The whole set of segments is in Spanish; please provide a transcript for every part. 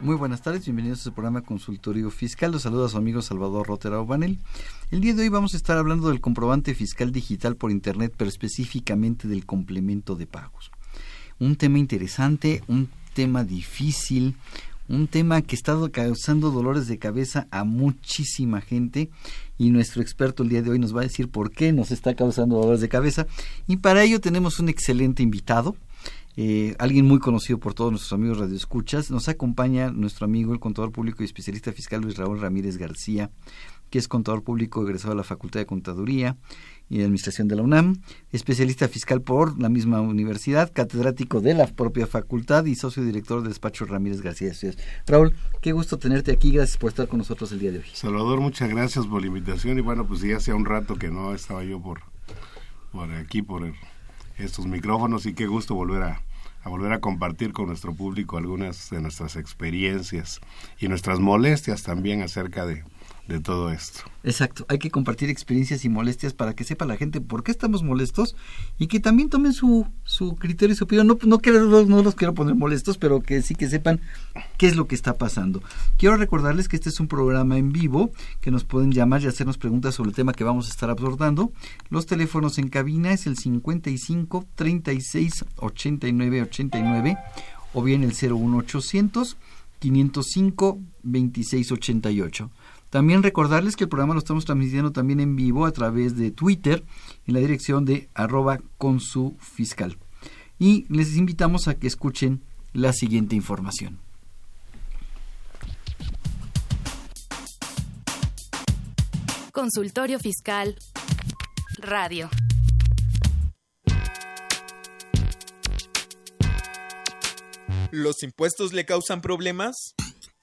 Muy buenas tardes, bienvenidos a su programa Consultorio Fiscal. Los saluda su amigo Salvador Rotera Obanel. El día de hoy vamos a estar hablando del comprobante fiscal digital por Internet, pero específicamente del complemento de pagos. Un tema interesante, un tema difícil, un tema que estado causando dolores de cabeza a muchísima gente y nuestro experto el día de hoy nos va a decir por qué nos está causando dolores de cabeza. Y para ello tenemos un excelente invitado, eh, alguien muy conocido por todos nuestros amigos radioescuchas. Nos acompaña nuestro amigo, el contador público y especialista fiscal Luis Raúl Ramírez García, que es contador público egresado de la Facultad de Contaduría y Administración de la UNAM, especialista fiscal por la misma universidad, catedrático de la propia facultad y socio director del despacho Ramírez García. Raúl, qué gusto tenerte aquí, gracias por estar con nosotros el día de hoy. Salvador, muchas gracias por la invitación y bueno, pues ya hacía un rato que no estaba yo por, por aquí, por estos micrófonos y qué gusto volver a, a volver a compartir con nuestro público algunas de nuestras experiencias y nuestras molestias también acerca de, de todo esto. Exacto, hay que compartir experiencias y molestias para que sepa la gente por qué estamos molestos y que también tomen su, su criterio y su opinión. No, no, quiero- no los quiero poner molestos, pero que sí que sepan qué es lo que está pasando. Quiero recordarles que este es un programa en vivo, que nos pueden llamar y hacernos preguntas sobre el tema que vamos a estar abordando. Los teléfonos en cabina es el 55 36 89 89 o bien el 01800 505 26 88. También recordarles que el programa lo estamos transmitiendo también en vivo a través de Twitter en la dirección de arroba con su fiscal. Y les invitamos a que escuchen la siguiente información. Consultorio Fiscal. Radio. ¿Los impuestos le causan problemas?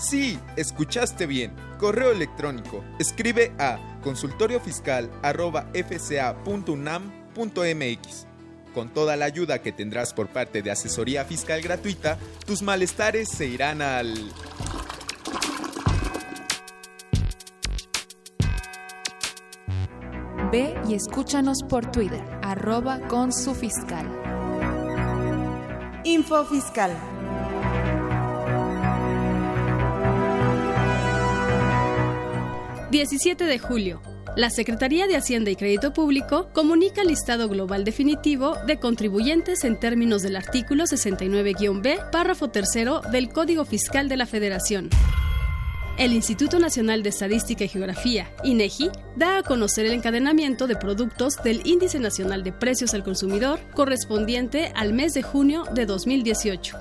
Sí, escuchaste bien. Correo electrónico. Escribe a consultoriofiscal@fca.unam.mx. Con toda la ayuda que tendrás por parte de asesoría fiscal gratuita, tus malestares se irán al Ve y escúchanos por Twitter, arroba con su fiscal. Info Fiscal. ...17 de julio... La Secretaría de Hacienda y Crédito Público comunica el listado global definitivo de contribuyentes en términos del artículo 69-B, párrafo tercero del Código Fiscal de la Federación. El Instituto Nacional de Estadística y Geografía, INEGI, da a conocer el encadenamiento de productos del Índice Nacional de Precios al Consumidor correspondiente al mes de junio de 2018.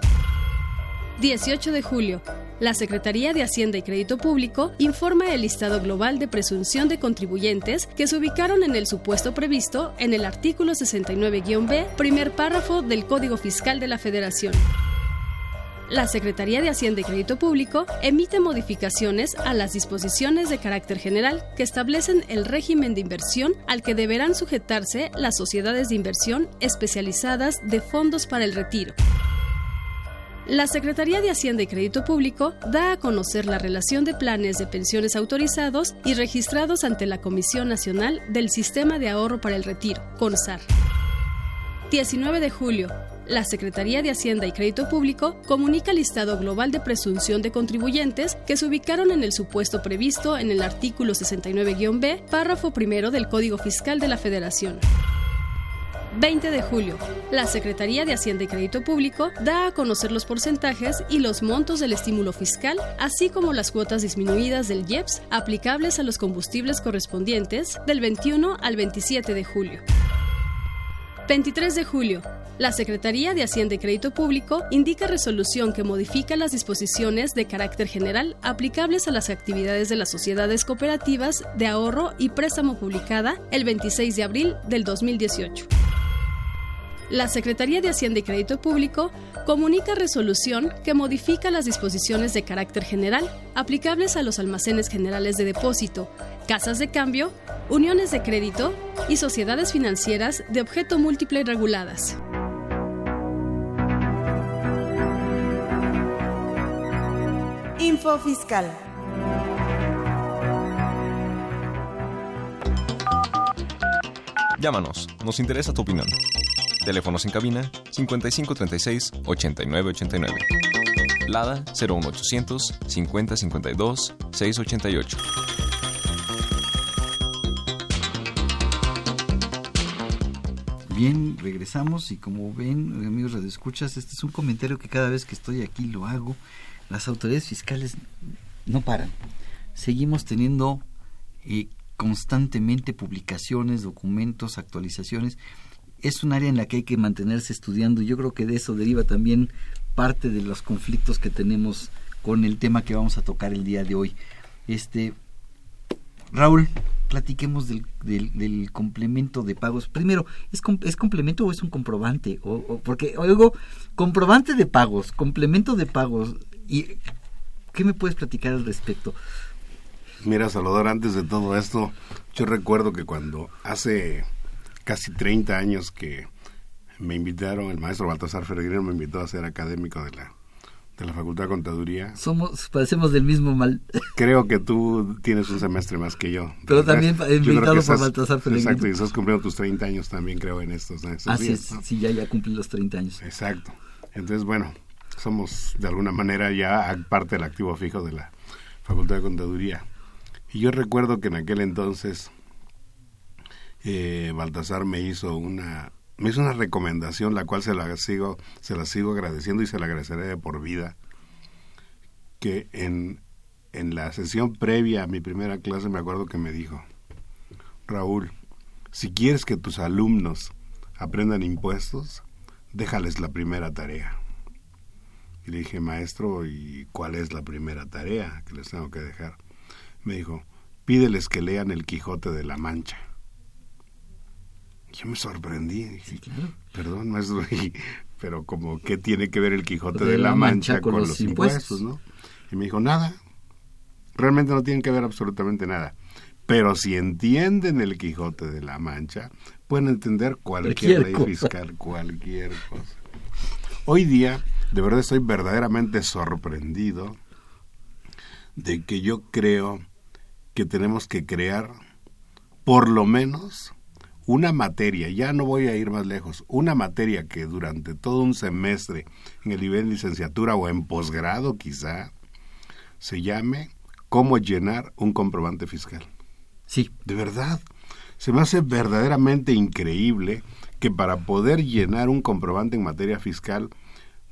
18 de julio. La Secretaría de Hacienda y Crédito Público informa el listado global de presunción de contribuyentes que se ubicaron en el supuesto previsto en el artículo 69-B, primer párrafo del Código Fiscal de la Federación. la Secretaría de Hacienda y Crédito Público emite modificaciones a las disposiciones de carácter general que establecen el régimen de inversión al que deberán sujetarse las sociedades de inversión especializadas de fondos para el retiro. La Secretaría de Hacienda y Crédito Público da a conocer la relación de planes de pensiones autorizados y registrados ante la Comisión Nacional del Sistema de Ahorro para el Retiro, CONSAR. 19 de julio. La Secretaría de Hacienda y Crédito Público comunica el listado global de presunción de contribuyentes que se ubicaron en el supuesto previsto en el artículo 69-B, párrafo primero del Código Fiscal de la Federación. 20 de julio. La Secretaría de Hacienda y Crédito Público da a conocer los porcentajes y los montos del estímulo fiscal, así como las cuotas disminuidas del IEPS aplicables a los combustibles correspondientes del 21 al 27 de julio. 23 de julio. La Secretaría de Hacienda y Crédito Público indica resolución que modifica las disposiciones de carácter general aplicables a las actividades de las sociedades cooperativas de ahorro y préstamo publicada el 26 de abril del 2018. La Secretaría de Hacienda y Crédito Público comunica resolución que modifica las disposiciones de carácter general aplicables a los almacenes generales de depósito, casas de cambio, uniones de crédito y sociedades financieras de objeto múltiple reguladas. Info Fiscal. Llámanos, nos interesa tu opinión. Teléfonos en cabina 5536 8989. Lada 01800 5052 688. Bien, regresamos y como ven, amigos escuchas este es un comentario que cada vez que estoy aquí lo hago. Las autoridades fiscales no paran. Seguimos teniendo eh, constantemente publicaciones, documentos, actualizaciones es un área en la que hay que mantenerse estudiando. Yo creo que de eso deriva también parte de los conflictos que tenemos con el tema que vamos a tocar el día de hoy. Este, Raúl, platiquemos del, complemento de pagos. Primero, ¿es, ¿es complemento o es un comprobante? O, porque oigo, comprobante de pagos, complemento de pagos. ¿Y qué me puedes platicar al respecto? Mira, Salvador, antes de todo esto, yo recuerdo que cuando hace casi 30 años que me invitaron, el maestro Baltasar Ferreira me invitó a ser académico de la, de la Facultad de Contaduría. Somos, padecemos del mismo mal. Creo que tú tienes un semestre más que yo. Pero también invitado por Baltasar Ferreira. Exacto, y estás cumpliendo tus 30 años también, creo, en estos, en Así es, sí, ya, ya cumplí los 30 años. Exacto. Entonces, bueno, somos de alguna manera ya parte del activo fijo de la Facultad de Contaduría. Y yo recuerdo que en aquel entonces eh, Baltasar me hizo una me hizo una recomendación la cual se la sigo se la sigo agradeciendo y se la agradeceré de por vida que en en la sesión previa a mi primera clase me acuerdo que me dijo Raúl si quieres que tus alumnos aprendan impuestos déjales la primera tarea. Y le dije maestro y cuál es la primera tarea que les tengo que dejar me dijo pídeles que lean el Quijote de la Mancha yo me sorprendí. Dije, Perdón, maestro, pero como, ¿qué tiene que ver el Quijote de, la, Mancha, con, los impuestos? ¿no? Y me dijo, nada. Realmente no tienen que ver absolutamente nada. Pero si entienden el Quijote de la Mancha, pueden entender cualquier, ley fiscal, cualquier cosa. Hoy día, de verdad estoy verdaderamente sorprendido de que yo creo que tenemos que crear por lo menos una materia, ya no voy a ir más lejos, una materia que durante todo un semestre en el nivel de licenciatura o en posgrado quizá se llame cómo llenar un comprobante fiscal. Sí. De verdad, se me hace verdaderamente increíble que para poder llenar un comprobante en materia fiscal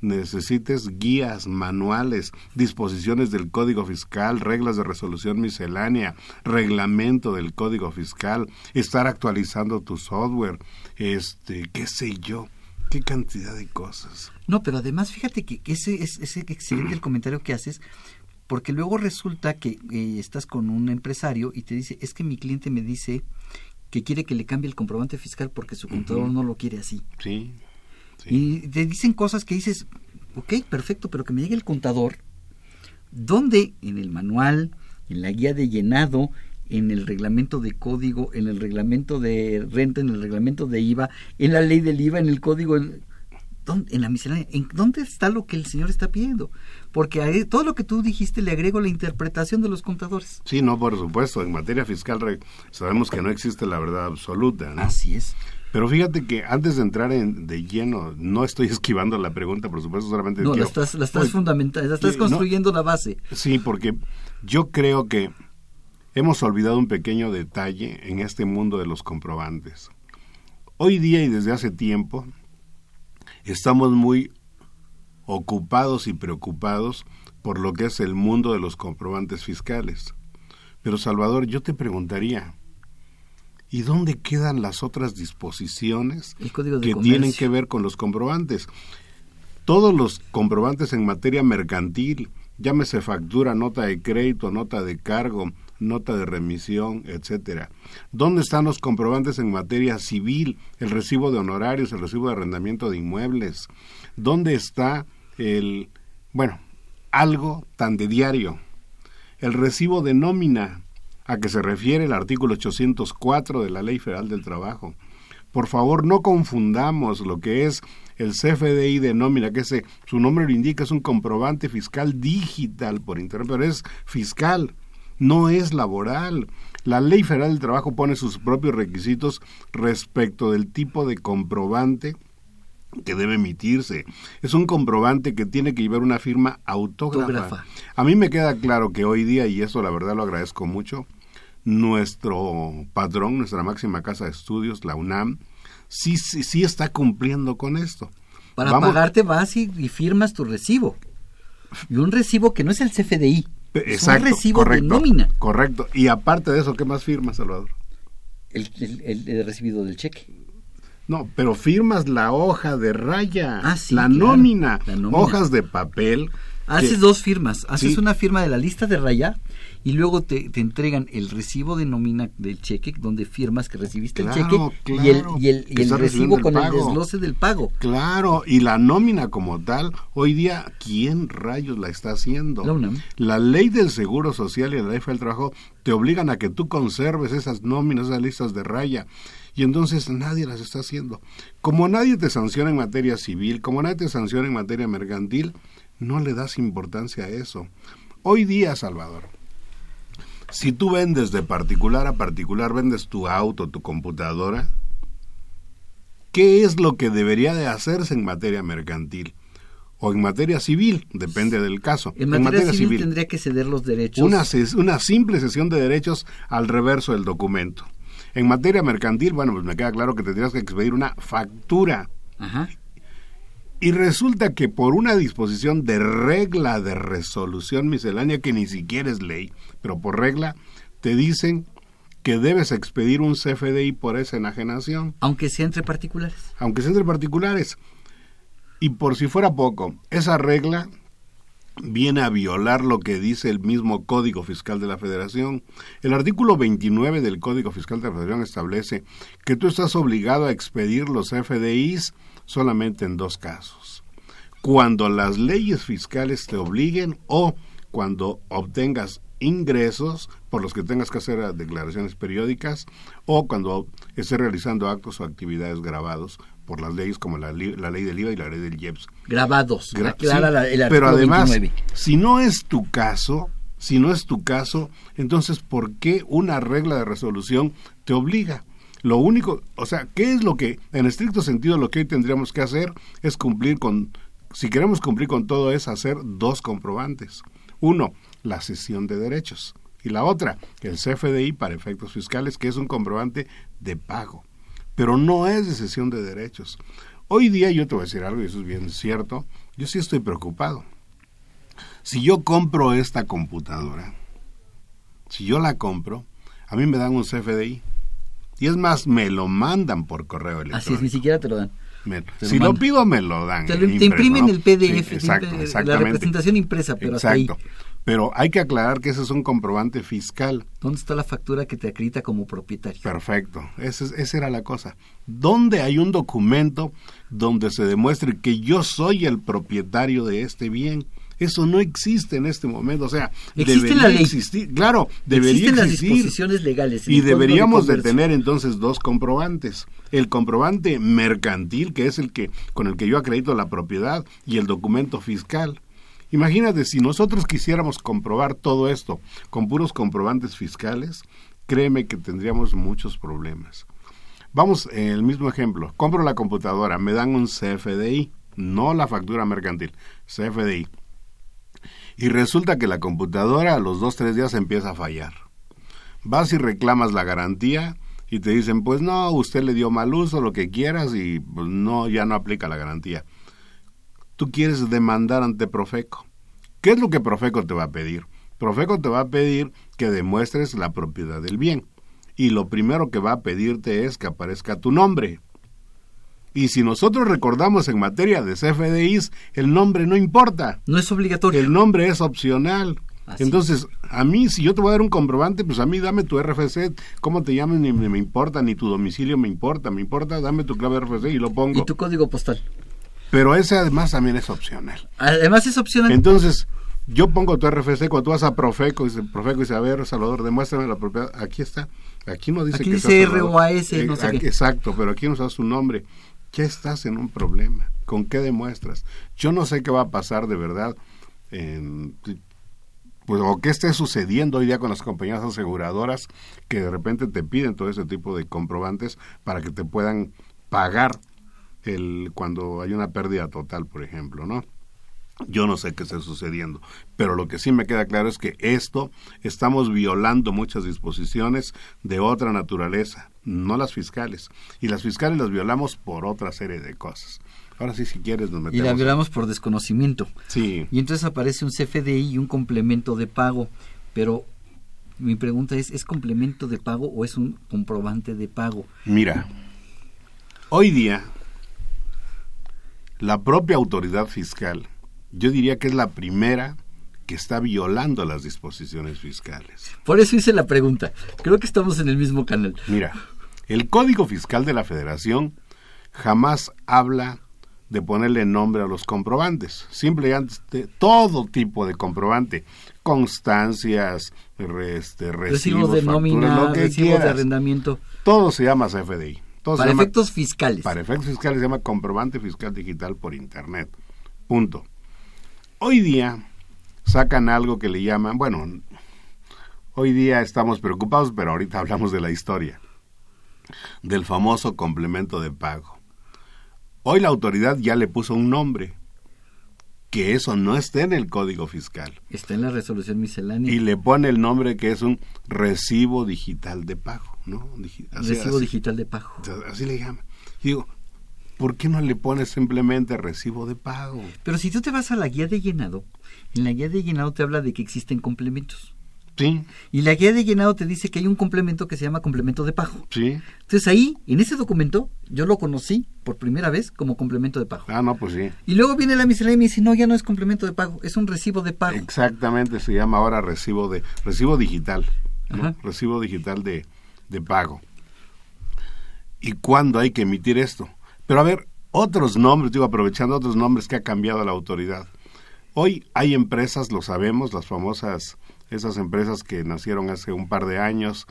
necesites guías, manuales, disposiciones del Código Fiscal, reglas de resolución miscelánea, reglamento del Código Fiscal, estar actualizando tu software, este, qué sé yo, qué cantidad de cosas. No, pero además fíjate que ese es ese excelente el comentario que haces, porque luego resulta que eh, estás con un empresario y te dice, es que mi cliente me dice que quiere que le cambie el comprobante fiscal porque su contador no lo quiere así. Sí. Y te dicen cosas que dices, ok, perfecto, pero que me llegue el contador, donde en el manual, en la guía de llenado, en el reglamento de código, en el reglamento de renta, en el reglamento de IVA, en la ley del IVA, en el código, en, en la miscelánea, ¿en dónde está lo que el señor está pidiendo? Porque a todo lo que tú dijiste le agrego la interpretación de los contadores. Sí, no, por supuesto, en materia fiscal sabemos que no existe la verdad absoluta. Así es. Pero fíjate que antes de entrar en, de lleno, no estoy esquivando la pregunta, por supuesto, solamente... No, la estás, la estás fundamentando, la estás construyendo la base. Sí, porque yo creo que hemos olvidado un pequeño detalle en este mundo de los comprobantes. Hoy día y desde hace tiempo estamos muy ocupados y preocupados por lo que es el mundo de los comprobantes fiscales. Pero Salvador, yo te preguntaría, ¿y dónde quedan las otras disposiciones que tienen que ver con los comprobantes? Todos los comprobantes en materia mercantil, llámese factura, nota de crédito, nota de cargo, nota de remisión, etcétera. ¿Dónde están los comprobantes en materia civil, el recibo de honorarios, el recibo de arrendamiento de inmuebles? ¿Dónde está el, bueno, algo tan de diario? El recibo de nómina, a que se refiere el artículo 804 de la Ley Federal del Trabajo. Por favor, no confundamos lo que es el CFDI de nómina, que ese, su nombre lo indica, es un comprobante fiscal digital por Internet, pero es fiscal no es laboral. La Ley Federal del Trabajo pone sus propios requisitos respecto del tipo de comprobante que debe emitirse. Es un comprobante que tiene que llevar una firma autógrafa. A mí me queda claro que hoy día, y eso la verdad lo agradezco mucho, nuestro patrón, nuestra máxima casa de estudios, la UNAM, sí, sí, sí está cumpliendo con esto. Para pagarte vas y firmas tu recibo. Y un recibo que no es el CFDI, Exacto, un recibo correcto, de nómina. Correcto. Y aparte de eso, ¿qué más firmas, Salvador? El, el, recibido del cheque. No, pero firmas la hoja de raya, ah, la, nómina, hojas de papel. Haces dos firmas. Haces una firma de la lista de raya y luego te, te, entregan el recibo de nómina del cheque donde firmas que recibiste el cheque y el, y el, y el recibo con el desglose del pago. Claro, y la nómina como tal, hoy día, ¿quién rayos la está haciendo? La, ley del Seguro Social y la ley del Trabajo te obligan a que tú conserves esas nóminas, esas listas de raya y entonces nadie las está haciendo. Como nadie te sanciona en materia civil, como nadie te sanciona en materia mercantil, no le das importancia a eso. Hoy día, Salvador, si tú vendes de particular a particular, vendes tu auto, tu computadora, ¿qué es lo que debería de hacerse en materia mercantil? O en materia civil, depende del caso. En materia, civil, tendría que ceder los derechos. Una, una simple cesión de derechos al reverso del documento. En materia mercantil, bueno, pues me queda claro que tendrías que expedir una factura. Ajá. Y resulta que por una disposición de regla de resolución miscelánea que ni siquiera es ley, pero por regla te dicen que debes expedir un CFDI por esa enajenación. Aunque sea entre particulares. Aunque sea entre particulares. Y por si fuera poco, esa regla viene a violar lo que dice el mismo Código Fiscal de la Federación. El artículo 29 del Código Fiscal de la Federación establece que tú estás obligado a expedir los FDIs solamente en dos casos. Cuando las leyes fiscales te obliguen o cuando obtengas ingresos por los que tengas que hacer declaraciones periódicas o cuando estés realizando actos o actividades grabados por las leyes como la, ley del IVA y la ley del IEPS. Grabados, Pero además, si no es tu caso, si no es tu caso, entonces ¿por qué una regla de resolución te obliga? Lo único, o sea, ¿qué es lo que, en estricto sentido, lo que hoy tendríamos que hacer es cumplir con, si queremos cumplir con todo, es hacer dos comprobantes. Uno, la cesión de derechos. Y la otra, el CFDI para efectos fiscales, que es un comprobante de pago. Pero no es de cesión de derechos. Hoy día yo te voy a decir algo, y eso es bien cierto, yo sí estoy preocupado. Si yo compro esta computadora, si yo la compro, a mí me dan un CFDI. Y es más, me lo mandan por correo electrónico. Así es, ni siquiera te lo dan. Me- Te lo si lo pido, me lo dan. Te, lo- te impreso, imprimen ¿no? el PDF, Sí, exacto, la representación impresa, pero hasta ahí. Pero hay que aclarar que ese es un comprobante fiscal. ¿Dónde está la factura que te acredita como propietario? Perfecto. Ese es- esa era la cosa. ¿Dónde hay un documento donde se demuestre que yo soy el propietario de este bien? Eso no existe en este momento. O sea, Existe debería la ley. existir. Claro, debería Existen las existir. disposiciones legales. en Y deberíamos de, tener entonces dos comprobantes. El comprobante mercantil, que es el que con el que yo acredito la propiedad, y el documento fiscal. Imagínate, si nosotros quisiéramos comprobar todo esto con puros comprobantes fiscales, créeme que tendríamos muchos problemas. Vamos, eh, el mismo ejemplo. Compro la computadora, me dan un CFDI, no la factura mercantil, CFDI. Y resulta que la computadora a los dos, tres días empieza a fallar. Vas y reclamas la garantía y te dicen, pues no, usted le dio mal uso, lo que quieras y pues no, ya no aplica la garantía. Tú quieres demandar ante Profeco. ¿Qué es lo que Profeco te va a pedir? Profeco te va a pedir que demuestres la propiedad del bien. Y lo primero que va a pedirte es que aparezca tu nombre. Y si nosotros recordamos en materia de CFDIs, el nombre no importa. No es obligatorio. El nombre es opcional. Así Entonces, a mí, si yo te voy a dar un comprobante, pues a mí dame tu RFC, cómo te llames, ni me, importa, ni tu domicilio me importa, me importa, dame tu clave RFC y lo pongo. Y tu código postal. Pero ese además también es opcional. Además es opcional. Entonces, yo pongo tu RFC, cuando tú vas a Profeco, dice, Profeco dice, a ver, Salvador, demuéstrame la propiedad. Aquí está. Aquí no dice Aquí que dice sea Salvador. ROAS, no Eh, sé aquí- qué. Exacto, pero aquí no está su nombre. Ya estás en un problema. ¿Con qué demuestras? Yo no sé qué va a pasar de verdad. en- pues, o qué esté sucediendo hoy día con las compañías aseguradoras que de repente te piden todo ese tipo de comprobantes para que te puedan pagar el cuando hay una pérdida total, por ejemplo, ¿no? Yo no sé qué está sucediendo, pero lo que sí me queda claro es que esto estamos violando muchas disposiciones de otra naturaleza, no las fiscales. Y las fiscales las violamos por otra serie de cosas. Ahora sí, si quieres, nos Y metemos. la en- violamos por desconocimiento. Sí. Y entonces aparece un CFDI y un complemento de pago. Pero mi pregunta es, ¿es complemento de pago o es un comprobante de pago? Mira, hoy día la propia autoridad fiscal, yo diría que es la primera que está violando las disposiciones fiscales. Por eso hice la pregunta. Creo que estamos en el mismo canal. Mira, el Código Fiscal de la Federación jamás habla de ponerle nombre a los comprobantes. Simplemente todo tipo de comprobante, constancias, este, recibos, Recibos de facturas, nómina, lo que recibos de arrendamiento. Todo se llama CFDI. Todo Para llama- efectos fiscales. Para efectos fiscales se llama comprobante fiscal digital por Internet. Punto. Hoy día sacan algo que le llaman, bueno, hoy día estamos preocupados, pero ahorita hablamos de la historia, del famoso complemento de pago. Hoy la autoridad ya le puso un nombre, que eso no está en el código fiscal. Está en la resolución miscelánea. Y le pone el nombre que es un recibo digital de pago, ¿no? Así- Recibo así- digital de pago. Así le llaman. Digo, ¿por qué no le pones simplemente recibo de pago? Pero si tú te vas a la guía de llenado, en la guía de llenado te habla de que existen complementos. Sí, Y la guía de llenado te dice que hay un complemento que se llama complemento de pago. sí. Entonces ahí, en ese documento, yo lo conocí por primera vez como complemento de pago. Ah, no, pues sí. Y luego viene la miscelánea y me dice, no, ya no es complemento de pago, es un recibo de pago. Exactamente, se llama ahora recibo de recibo digital, ¿no? Recibo digital de, de pago. ¿Y cuándo hay que emitir esto? Pero a ver, otros nombres, digo, aprovechando otros nombres que ha cambiado la autoridad. Hoy hay empresas, lo sabemos, las famosas, esas empresas que nacieron hace un par de años,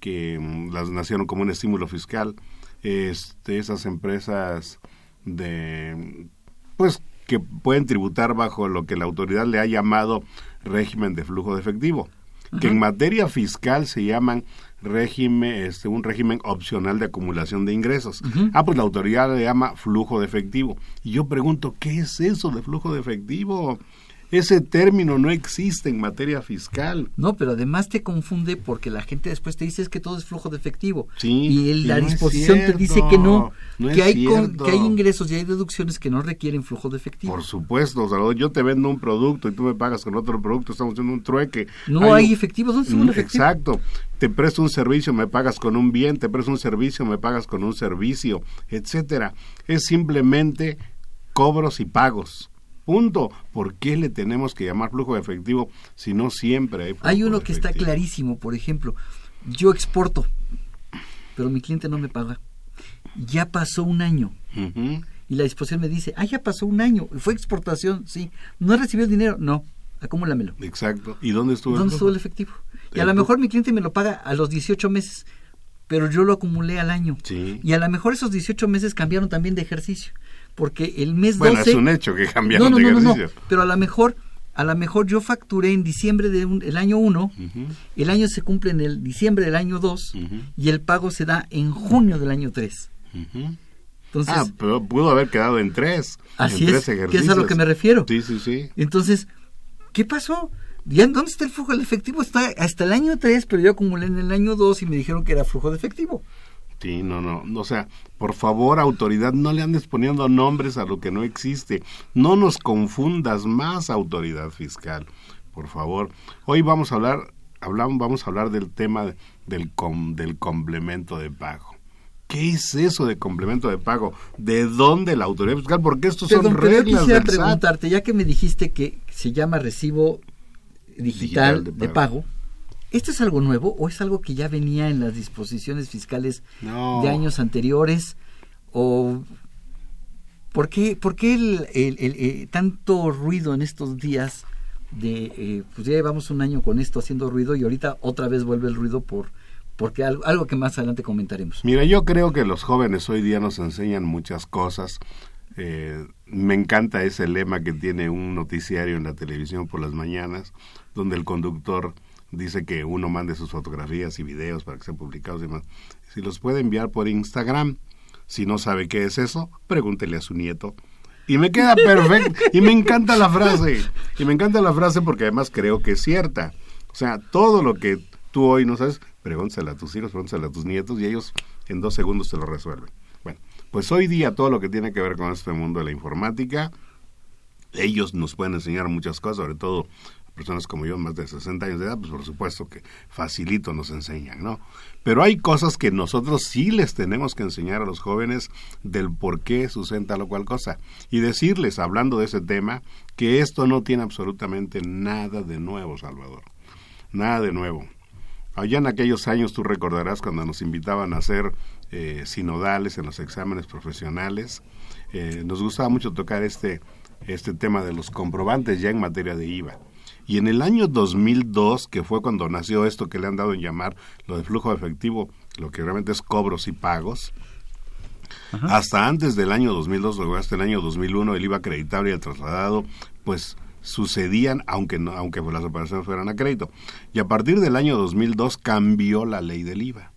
que mm, las nacieron como un estímulo fiscal, este, esas empresas de, pues, que pueden tributar bajo lo que la autoridad le ha llamado régimen de flujo de efectivo, que en materia fiscal se llaman régimen, este, un régimen opcional de acumulación de ingresos. Ah, pues la autoridad le llama flujo de efectivo. Y yo pregunto, ¿qué es eso de flujo de efectivo? Ese término no existe en materia fiscal. No, pero además te confunde porque la gente después te dice es que todo es flujo de efectivo. Sí, y el- la no disposición te dice que no, no que, hay con- que hay ingresos y hay deducciones que no requieren flujo de efectivo. Por supuesto, Salvador, yo te vendo un producto y tú me pagas con otro producto, estamos haciendo un trueque. No hay un- efectivo, ¿dónde estuvo el Mm, efectivo? Exacto. Te presto un servicio, me pagas con un bien, te presto un servicio, me pagas con un servicio, etcétera. Es simplemente cobros y pagos. Punto. ¿Por qué le tenemos que llamar flujo de efectivo si no siempre hay flujo Hay uno de que está clarísimo, por ejemplo, yo exporto, pero mi cliente no me paga. Ya pasó un año y la disposición me dice, ah, ya pasó un año, fue exportación, sí, no recibió el dinero, no, acumúlamelo. Exacto. ¿Y dónde estuvo ¿Dónde el estuvo el efectivo? Y a lo mejor mi cliente me lo paga a los 18 meses, pero yo lo acumulé al año. Sí. Y a lo mejor esos 18 meses cambiaron también de ejercicio, porque el mes Bueno, 12... es un hecho que cambiaron no, no, de no, no, no, ejercicio. pero a lo mejor a lo mejor yo facturé en diciembre del año 1, Ujú. el año se cumple en el diciembre del año 2 Ujú. y el pago se da en junio del año 3. Ujú. Entonces, ah, pero pudo haber quedado en tres. Así en es, que es a lo que me refiero. Sí, sí, sí. entonces, ¿qué pasó? ¿Ya dónde está el flujo? El efectivo está hasta el año 3, pero yo acumulé en el año 2 y me dijeron que era flujo de efectivo. Sí, no, no. O sea, por favor, autoridad, no le andes poniendo nombres a lo que no existe. No nos confundas más, autoridad fiscal. Por favor. Hoy vamos a hablar, hablamos, vamos a hablar del tema del, com- del complemento de pago. ¿Qué es eso de complemento de pago? ¿De dónde la autoridad fiscal? Porque estos son Perdón, pero yo reglas quisiera del SAT. preguntarte, ya que me dijiste que se llama recibo digital, Digital de de, pago. ¿Esto es algo nuevo o es algo que ya venía en las disposiciones fiscales No. de años anteriores? ¿O por qué, por qué el, el- el- eh, tanto ruido en estos días? De, eh, pues ya llevamos un año con esto haciendo ruido y ahorita otra vez vuelve el ruido por porque algo, algo que más adelante comentaremos. Mira, yo creo que los jóvenes hoy día nos enseñan muchas cosas. Eh, me encanta ese lema que tiene un noticiario en la televisión por las mañanas, donde el conductor dice que uno mande sus fotografías y videos para que sean publicados y demás. Si los puede enviar por Instagram, si no sabe qué es eso, pregúntele a su nieto. Y me queda perfecto. y me encanta la frase. Y me encanta la frase porque además creo que es cierta. O sea, todo lo que tú hoy no sabes, pregúntasela a tus hijos, pregúntasela a tus nietos y ellos en dos segundos te lo resuelven. Bueno, pues hoy día todo lo que tiene que ver con este mundo de la informática, ellos nos pueden enseñar muchas cosas, sobre todo personas como yo, más de 60 años de edad, pues por supuesto que facilito nos enseñan, ¿no? Pero hay cosas que nosotros sí les tenemos que enseñar a los jóvenes del por qué sucede tal o cual cosa. Y decirles, hablando de ese tema, que esto no tiene absolutamente nada de nuevo, Salvador. Nada de nuevo. Allá en aquellos años tú recordarás cuando nos invitaban a hacer eh, sinodales en los exámenes profesionales, eh, nos gustaba mucho tocar este, este tema de los comprobantes ya en materia de IVA. Y en el año 2002, que fue cuando nació esto que le han dado en llamar lo de flujo de efectivo, lo que realmente es cobros y pagos, hasta antes del año 2002 o hasta el año 2001 el IVA acreditable y el trasladado, pues sucedían aunque no, aunque las operaciones fueran a crédito. Y a partir del año 2002 cambió la ley del IVA.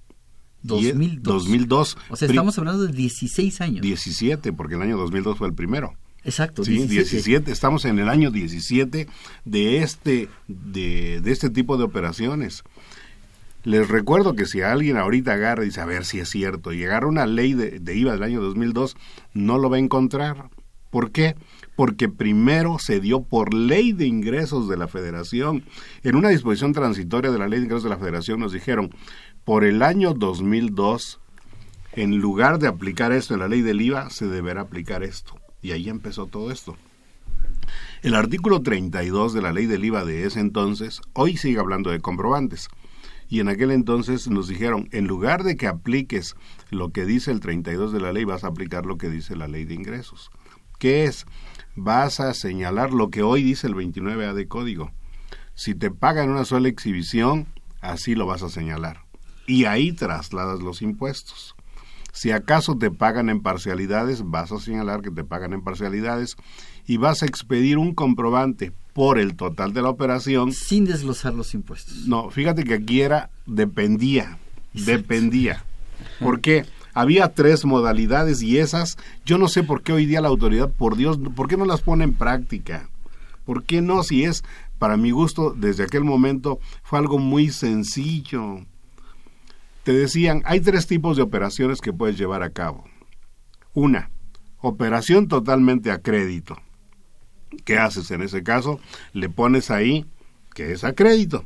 Y es- 2002. 2002. O sea, estamos hablando de 16 años. 17, porque el año 2002 fue el primero. Exacto, Sí, 17. 17. Estamos en el año 17 de este, de, de este tipo de operaciones. Les recuerdo que si alguien ahorita agarra y dice, a ver si es cierto, y agarra una ley de, de IVA del año 2002, no lo va a encontrar. ¿Por qué? Porque primero se dio por ley de ingresos de la federación. En una disposición transitoria de la ley de ingresos de la federación nos dijeron, por el año 2002, en lugar de aplicar esto en la ley del IVA, se deberá aplicar esto. Y ahí empezó todo esto. El artículo 32 de la ley del IVA de ese entonces, hoy sigue hablando de comprobantes. Y en aquel entonces nos dijeron, en lugar de que apliques lo que dice el 32 de la ley, vas a aplicar lo que dice la ley de ingresos. ¿Qué es? Vas a señalar lo que hoy dice el 29A de código. Si te pagan una sola exhibición, así lo vas a señalar. Y ahí trasladas los impuestos. Si acaso te pagan en parcialidades, vas a señalar que te pagan en parcialidades y vas a expedir un comprobante por el total de la operación. Sin desglosar los impuestos. No, fíjate que aquí era dependía, dependía. ¿Por qué? Había tres modalidades y esas, yo no sé por qué hoy día la autoridad, por Dios, ¿por qué no las pone en práctica? ¿Por qué no? Si es, para mi gusto, desde aquel momento fue algo muy sencillo. Te decían, hay tres tipos de operaciones que puedes llevar a cabo. Una, operación totalmente a crédito. ¿Qué haces en ese caso? Le pones ahí que es a crédito.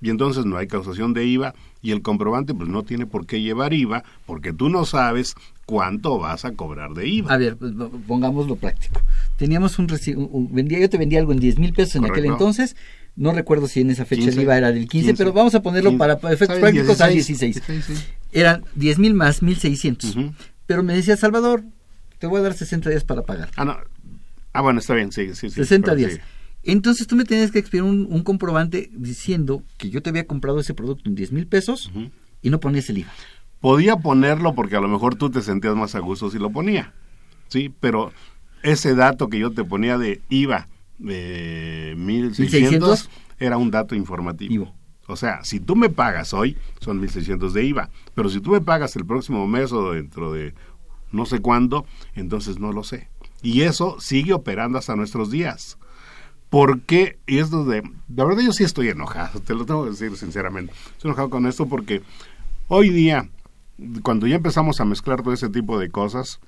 Y entonces no hay causación de IVA y el comprobante pues no tiene por qué llevar IVA porque tú no sabes cuánto vas a cobrar de IVA. A ver, pues, pongámoslo práctico. Teníamos un, vendía yo te vendía algo en 10 mil pesos en aquel entonces. No recuerdo si en esa fecha el IVA era del 15, pero vamos a ponerlo para efectos prácticos a 16. Eran 10 mil más 1600. Pero me decía Salvador, te voy a dar 60 días para pagar. Ah, no. Ah, bueno, está bien, sí, sí, sí. 60 días. Entonces tú me tenías que expedir un, comprobante diciendo que yo te había comprado ese producto en 10 mil pesos y no ponías el IVA. Podía ponerlo porque a lo mejor tú te sentías más a gusto si lo ponía, ¿sí? Pero ese dato que yo te ponía de IVA de 1600 era un dato informativo. O sea, si tú me pagas hoy, son 1600 de IVA, pero si tú me pagas el próximo mes o dentro de no sé cuándo, entonces no lo sé. Y eso sigue operando hasta nuestros días. Porque, y esto de, la verdad yo sí estoy enojado, te lo tengo que decir sinceramente, estoy enojado con esto porque hoy día, cuando ya empezamos a mezclar todo ese tipo de cosas,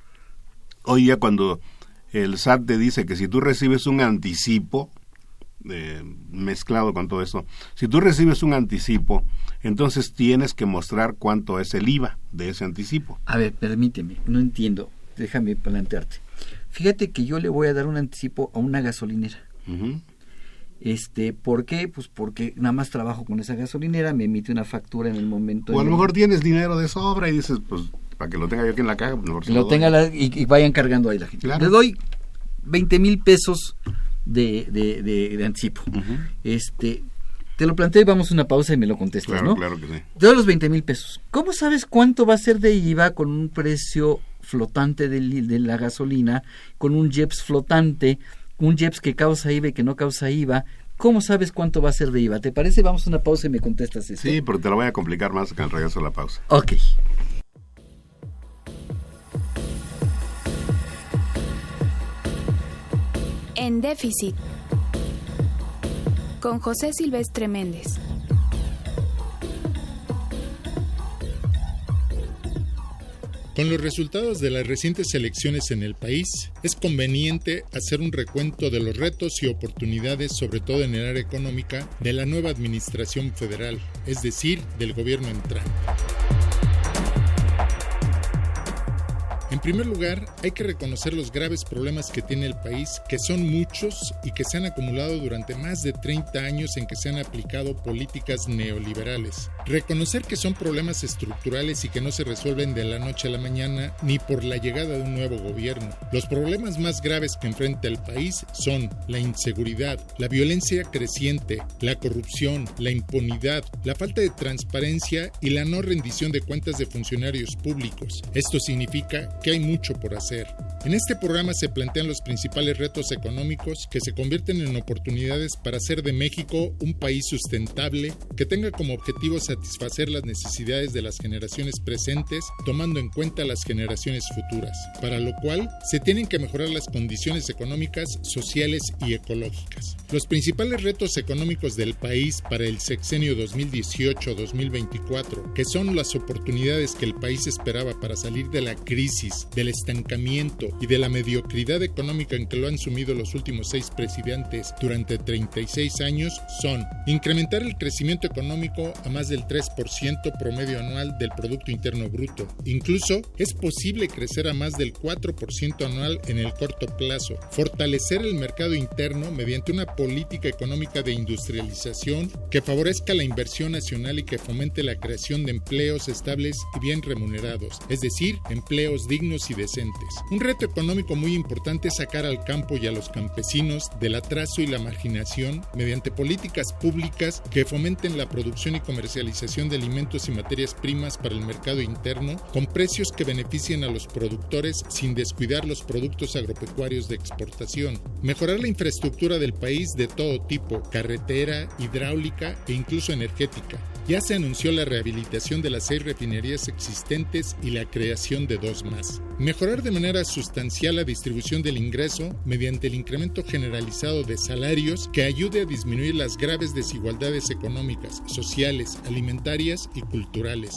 hoy día cuando el SAT te dice que si tú recibes un anticipo, eh, mezclado con todo esto, si tú recibes un anticipo, entonces tienes que mostrar cuánto es el IVA de ese anticipo. A ver, permíteme, no entiendo, déjame plantearte. Fíjate que yo le voy a dar un anticipo a una gasolinera este, ¿Por qué? Pues porque nada más trabajo con esa gasolinera, me emite una factura en el momento. O a lo mejor tienes dinero de sobra y dices, pues para que lo tenga yo aquí en la caja, pues lo, tenga y, vayan cargando ahí la gente. Le doy 20 mil pesos de, de, de, anticipo. Este, te lo planteo y vamos a una pausa y me lo contestas, claro, ¿no? Claro que sí. Te doy los 20 mil pesos. ¿Cómo sabes cuánto va a ser de IVA con un precio flotante de, de la gasolina, con un JEPS flotante? un JEPS que causa IVA y que no causa IVA, ¿cómo sabes cuánto va a ser de IVA? ¿Te parece? Vamos a una pausa y me contestas eso. Sí, pero te lo voy a complicar más que al regreso de la pausa. Ok. En déficit. Con José Silvestre Méndez. Con los resultados de las recientes elecciones en el país, es conveniente hacer un recuento de los retos y oportunidades, sobre todo en el área económica, de la nueva administración federal, es decir, del gobierno entrante. En primer lugar, hay que reconocer los graves problemas que tiene el país, que son muchos y que se han acumulado durante más de 30 años en que se han aplicado políticas neoliberales. Reconocer que son problemas estructurales y que no se resuelven de la noche a la mañana ni por la llegada de un nuevo gobierno. Los problemas más graves que enfrenta el país son la inseguridad, la violencia creciente, la corrupción, la impunidad, la falta de transparencia y la no rendición de cuentas de funcionarios públicos. Esto significa que hay mucho por hacer. En este programa se plantean los principales retos económicos que se convierten en oportunidades para hacer de México un país sustentable que tenga como objetivo satisfacer las necesidades de las generaciones presentes tomando en cuenta las generaciones futuras, para lo cual se tienen que mejorar las condiciones económicas, sociales y ecológicas. Los principales retos económicos del país para el sexenio 2018-2024, que son las oportunidades que el país esperaba para salir de la crisis del estancamiento y de la mediocridad económica en que lo han sumido los últimos seis presidentes durante 36 años son incrementar el crecimiento económico a más del 3% promedio anual del Producto Interno Bruto. Incluso es posible crecer a más del 4% anual en el corto plazo, fortalecer el mercado interno mediante una política económica de industrialización que favorezca la inversión nacional y que fomente la creación de empleos estables y bien remunerados, es decir, empleos dignos y decentes. Un reto económico muy importante es sacar al campo y a los campesinos del atraso y la marginación mediante políticas públicas que fomenten la producción y comercialización de alimentos y materias primas para el mercado interno con precios que beneficien a los productores sin descuidar los productos agropecuarios de exportación. Mejorar la infraestructura del país de todo tipo, carretera, hidráulica e incluso energética ya se anunció la rehabilitación de las seis refinerías existentes y la creación de dos más. Mejorar de manera sustancial la distribución del ingreso mediante el incremento generalizado de salarios que ayude a disminuir las graves desigualdades económicas, sociales, alimentarias y culturales.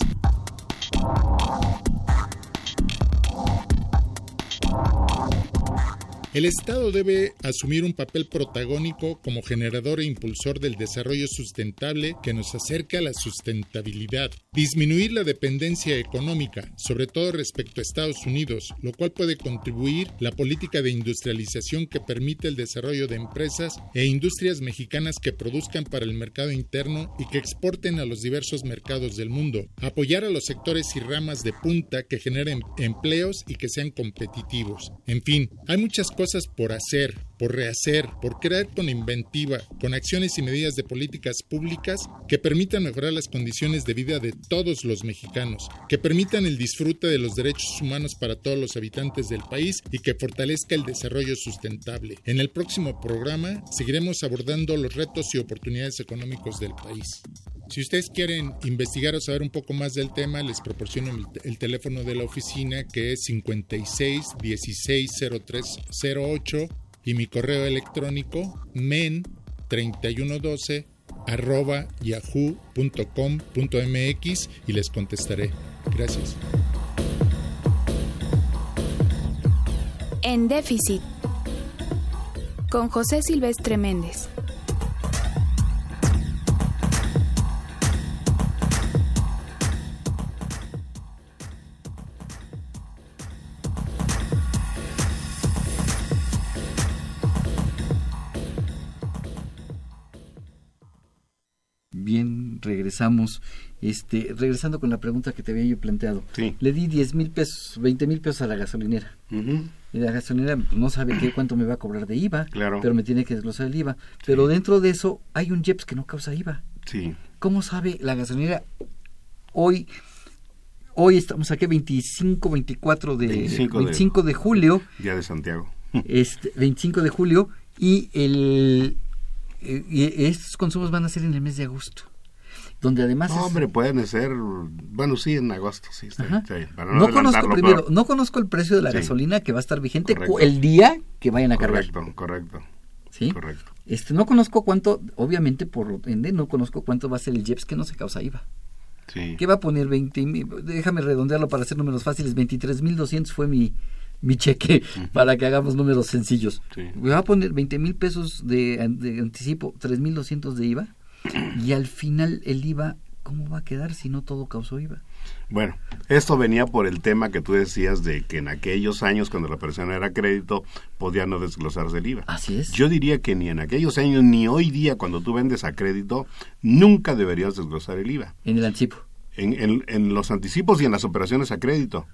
El Estado debe asumir un papel protagónico como generador e impulsor del desarrollo sustentable que nos acerca a la sustentabilidad, disminuir la dependencia económica, sobre todo respecto a Estados Unidos, lo cual puede contribuir la política de industrialización que permite el desarrollo de empresas e industrias mexicanas que produzcan para el mercado interno y que exporten a los diversos mercados del mundo, apoyar a los sectores y ramas de punta que generen empleos y que sean competitivos. En fin, hay muchas cosas cosas por hacer, por rehacer, por crear con inventiva, con acciones y medidas de políticas públicas que permitan mejorar las condiciones de vida de todos los mexicanos, que permitan el disfrute de los derechos humanos para todos los habitantes del país y que fortalezca el desarrollo sustentable. En el próximo programa seguiremos abordando los retos y oportunidades económicos del país. Si ustedes quieren investigar o saber un poco más del tema, les proporciono el, el teléfono de la oficina que es 56 16 03 08 y mi correo electrónico men 3112 arroba yahoo.com.mx y les contestaré. Gracias. En déficit. Con José Silvestre Méndez. Bien, regresamos. Este, regresando con la pregunta que te había yo planteado. Sí. Le di 10 mil pesos, 20 mil pesos a la gasolinera. Y la gasolinera no sabe qué cuánto me va a cobrar de IVA, Claro. pero me tiene que desglosar el IVA. Pero dentro de eso hay un JEPS que no causa IVA. Sí. ¿Cómo sabe la gasolinera hoy? Hoy estamos aquí 25, 24 de 25 de- 25 de julio, Día de Santiago. este 25 de julio y el y estos consumos van a ser en el mes de agosto. Donde además No, es- hombre, pueden ser, bueno, sí, en agosto, sí, está, Ajá. está bien, para no, conozco primero, no conozco el precio de la Sí. gasolina que va a estar vigente Correcto. el día que vayan a cargar. Correcto, correcto. ¿Sí? Correcto. Este, no conozco cuánto, obviamente por ende, no conozco cuánto va a ser el JEPS que no se causa IVA. Sí. ¿Qué va a poner 20 mil? Déjame redondearlo para hacer números fáciles. 23.200 fue mi, mi cheque para que hagamos números sencillos. Sí. Me va a poner 20 mil pesos de, de anticipo, 3.200 de IVA y al final el IVA, ¿cómo va a quedar si no todo causó IVA? Bueno, esto venía por el tema que tú decías de que en aquellos años cuando la persona era crédito podía no desglosarse el IVA. Así es. Yo diría que ni en aquellos años ni hoy día cuando tú vendes a crédito nunca deberías desglosar el IVA. En el anticipo. En, en- en los anticipos y en las operaciones a crédito.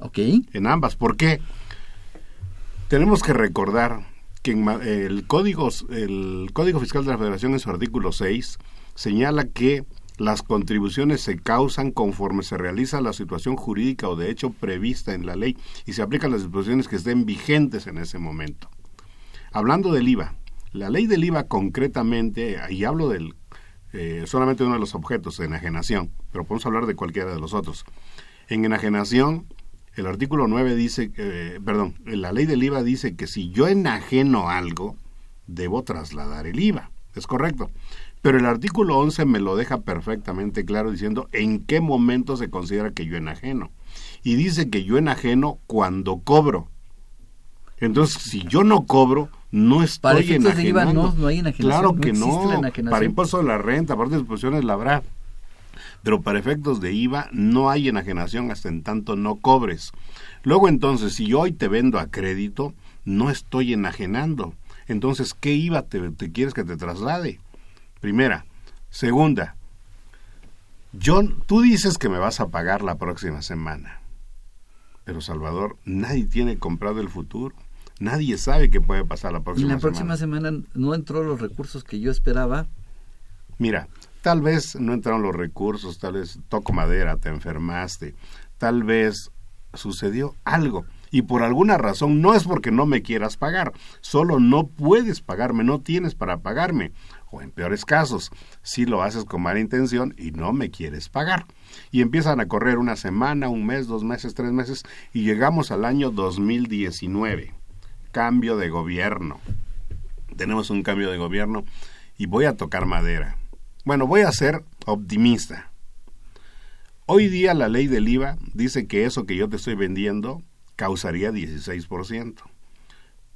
¿Ok? En ambas. ¿Por qué? Tenemos que recordar que en el, código, el Código Fiscal de la Federación en su artículo 6 señala que las contribuciones se causan conforme se realiza la situación jurídica o de hecho prevista en la ley y se aplican las disposiciones que estén vigentes en ese momento. Hablando del IVA, la ley del IVA concretamente, y hablo del eh, solamente uno de los objetos, enajenación, pero podemos hablar de cualquiera de los otros. En enajenación, el artículo 9 dice, eh, perdón, la ley del IVA dice que si yo enajeno algo, debo trasladar el IVA. Es correcto. Pero el artículo 11 me lo deja perfectamente claro diciendo en qué momento se considera que yo enajeno. Y dice que yo enajeno cuando cobro. Entonces, si yo no cobro, no estoy Para efectos de IVA enajenando. no- no hay enajenación, Claro que no. Para impuesto de la renta, aparte de disposiciones la habrá. Pero para efectos de IVA no hay enajenación hasta en tanto no cobres. Luego entonces, si yo hoy te vendo a crédito, no estoy enajenando. Entonces, ¿qué IVA te, te quieres que te traslade? Primera. Segunda, yo, tú dices que me vas a pagar la próxima semana. Pero Salvador, nadie tiene comprado el futuro. Nadie sabe qué puede pasar la Y próxima la próxima semana. semana no entró los recursos que yo esperaba. Mira, tal vez no entraron los recursos, tal vez toco madera, te enfermaste, tal vez sucedió algo y por alguna razón no es porque no me quieras pagar, solo no puedes pagarme, no tienes para pagarme O en peores casos, si lo haces con mala intención y no me quieres pagar. Y empiezan a correr una semana, un mes, dos meses, tres meses, y llegamos al año 2019. Cambio de gobierno. Tenemos un cambio de gobierno y voy a tocar madera. Bueno, voy a ser optimista. Hoy día la ley del IVA dice que eso que yo te estoy vendiendo causaría 16%.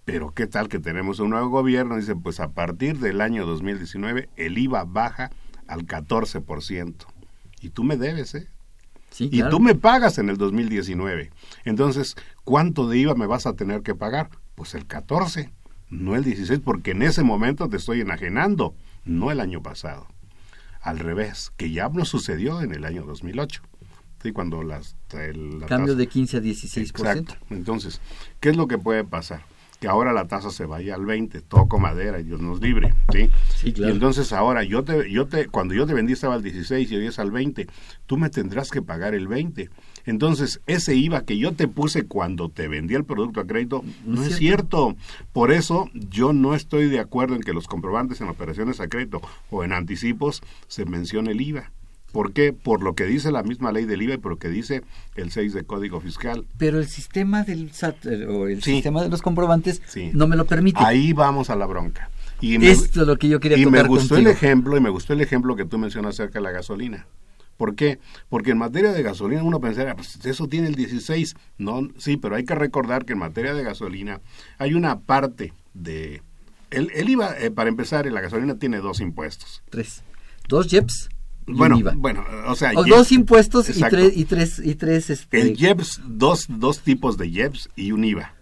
Pero qué tal que tenemos un nuevo gobierno, dice, pues a partir del año 2019 el IVA baja al 14%. Y tú me debes, ¿eh? Sí, Y tú me pagas en el 2019. Entonces, ¿cuánto de IVA me vas a tener que pagar? Pues el 14, no el 16, porque en ese momento te estoy enajenando, no el año pasado. Al revés, que ya no sucedió en el año 2008. Sí, cuando las, el, la Cambio tasa- de 15 a 16%. Exacto. Entonces, ¿qué es lo que puede pasar? Que ahora la tasa se vaya al 20, toco madera y Dios nos libre, ¿sí? Sí, claro. Y entonces ahora yo te yo te cuando yo te vendí estaba al 16 y hoy es al 20, tú me tendrás que pagar el 20. Entonces, ese IVA que yo te puse cuando te vendí el producto a crédito no, es cierto. Por eso yo no estoy de acuerdo en que los comprobantes en operaciones a crédito o en anticipos se mencione el IVA. ¿Por qué? Por lo que dice la misma ley del IVA y por lo que dice el 6 de Código Fiscal. Pero el sistema del SAT eh, o el Sí. sistema de los comprobantes Sí. no me lo permite. Ahí vamos a la bronca. Y Esto es lo que yo quería y me gustó contigo. el ejemplo, y me gustó el ejemplo que tú mencionas acerca de la gasolina. ¿Por qué? Porque en materia de gasolina uno pensaría, pues eso tiene el 16. No, sí, pero hay que recordar que en materia de gasolina hay una parte de... El, el IVA, eh, para empezar, en la gasolina tiene dos impuestos. Tres. Dos JEPs y Bueno, un IVA. bueno, o sea... O Jet- dos impuestos y tres, y tres, y tres este, El IEPS, dos, dos tipos de IEPS y un IVA.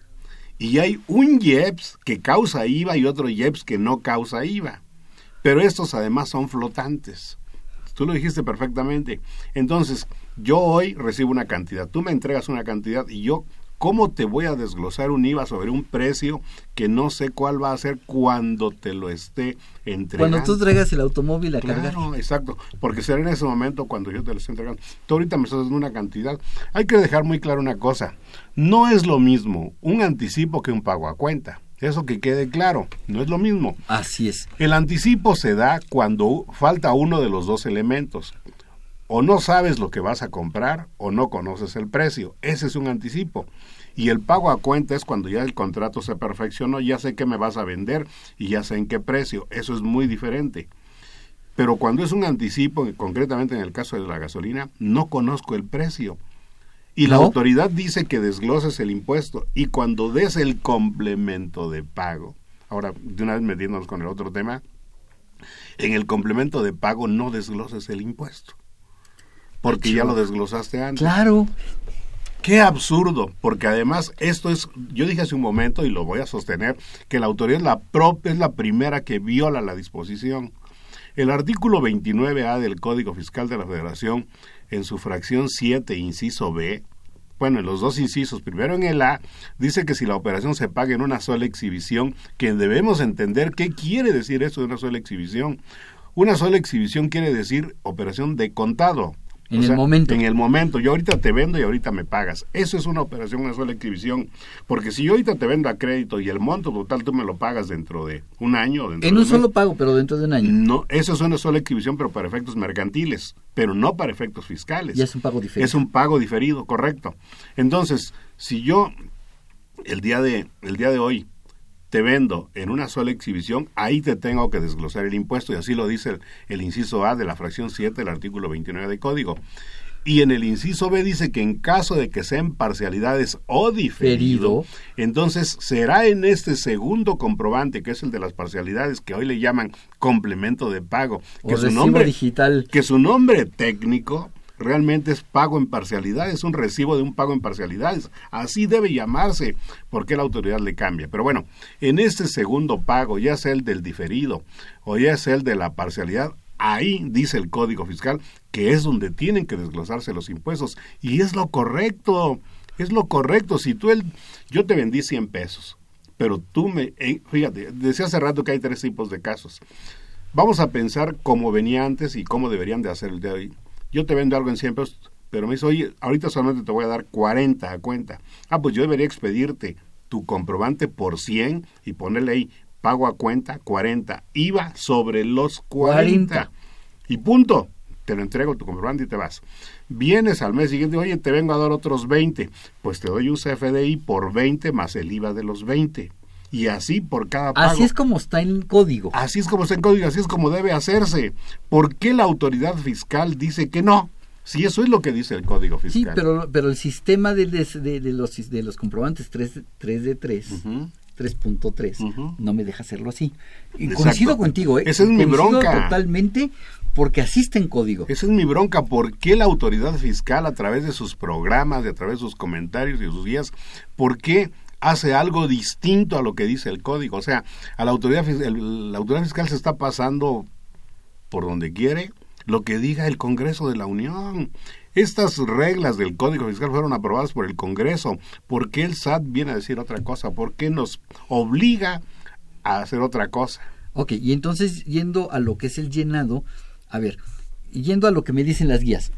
Y hay un IEPS que causa IVA y otro IEPS que no causa IVA. Pero estos además son flotantes. Tú lo dijiste perfectamente. Entonces, yo hoy recibo una cantidad, tú me entregas una cantidad y yo, ¿cómo te voy a desglosar un IVA sobre un precio que no sé cuál va a ser cuando te lo esté entregando? Cuando tú traigas el automóvil a cargar. Claro, exacto, porque será en ese momento cuando yo te lo estoy entregando. Tú ahorita me estás dando una cantidad. Hay que dejar muy claro una cosa. No es lo mismo un anticipo que un pago a cuenta. Eso que quede claro, no es lo mismo. Así es. El anticipo se da cuando falta uno de los dos elementos. O no sabes lo que vas a comprar o no conoces el precio. Ese es un anticipo. Y el pago a cuenta es cuando ya el contrato se perfeccionó, ya sé qué me vas a vender y ya sé en qué precio. Eso es muy diferente. Pero cuando es un anticipo, concretamente en el caso de la gasolina, no conozco el precio. Y la autoridad dice que desgloses el impuesto y cuando des el complemento de pago, ahora de una vez metiéndonos con el otro tema, en el complemento de pago no desgloses el impuesto, porque ya lo desglosaste antes. Claro. Qué absurdo, porque además esto es, yo dije hace un momento y lo voy a sostener, que la autoridad es la propia, es la primera que viola la disposición. El artículo 29A del Código Fiscal de la Federación, en su fracción 7, inciso B, bueno, en los dos incisos, primero en el A, dice que si la operación se paga en una sola exhibición, que debemos entender qué quiere decir eso de una sola exhibición. Una sola exhibición quiere decir operación de contado. En el momento. En el momento. Yo ahorita te vendo y ahorita me pagas. Eso es una operación, una sola exhibición. Porque si yo ahorita te vendo a crédito y el monto total tú me lo pagas dentro de un año. Dentro En de un mes, solo pago, pero dentro de un año. no, eso es una sola exhibición, pero para efectos mercantiles, pero no para efectos fiscales. Ya es un pago diferido. Es un pago diferido, correcto. Entonces, si yo el día de el día de hoy te vendo en una sola exhibición, ahí te tengo que desglosar el impuesto y así lo dice el, el inciso A de la fracción 7 del artículo 29 del código. Y en el inciso B dice que en caso de que sean parcialidades o diferido, entonces será en este segundo comprobante, que es el de las parcialidades, que hoy le llaman complemento de pago, O que su recibo nombre digital. que su nombre técnico realmente es pago en parcialidades, es un recibo de un pago en parcialidades. Así debe llamarse, porque la autoridad le cambia. Pero bueno, en este segundo pago, ya sea el del diferido o ya sea el de la parcialidad, ahí dice el Código Fiscal que es donde tienen que desglosarse los impuestos. Y es lo correcto, es lo correcto. Si tú, el, yo te vendí 100 pesos, pero tú me, eh, fíjate, decía hace rato que hay tres tipos de casos. Vamos a pensar cómo venía antes y cómo deberían de hacer el de hoy. Yo te vendo algo en 100 pesos, pero me dice, oye, ahorita solamente te voy a dar 40 a cuenta. Ah, pues yo debería expedirte tu comprobante por 100 y ponerle ahí pago a cuenta 40, IVA sobre los 40. Y punto. Te lo entrego tu comprobante y te vas. Vienes al mes siguiente, oye, te vengo a dar otros 20. Pues te doy un CFDI por 20 más el IVA de los 20 y así por cada pago. Así es como está en código. Así es como está en código, así es como debe hacerse. ¿Por qué la autoridad fiscal dice que no? Si eso es lo que dice el código fiscal. Sí, pero, pero el sistema de, de, de los, de los comprobantes 3, 3 de 3, 3.3, no me deja hacerlo así. Y coincido contigo, ¿eh? Esa es mi bronca. totalmente porque así está en código. Esa es mi bronca. ¿Por qué la autoridad fiscal, a través de sus programas, a través de sus comentarios y sus guías, por qué hace algo distinto a lo que dice el código. O sea, a la autoridad, la autoridad fiscal se está pasando por donde quiere lo que diga el Congreso de la Unión. Estas reglas del Código Fiscal fueron aprobadas por el Congreso. ¿Por qué el SAT viene a decir otra cosa? ¿Por qué nos obliga a hacer otra cosa? Ok, y entonces yendo a lo que es el llenado, a ver, yendo a lo que me dicen las guías,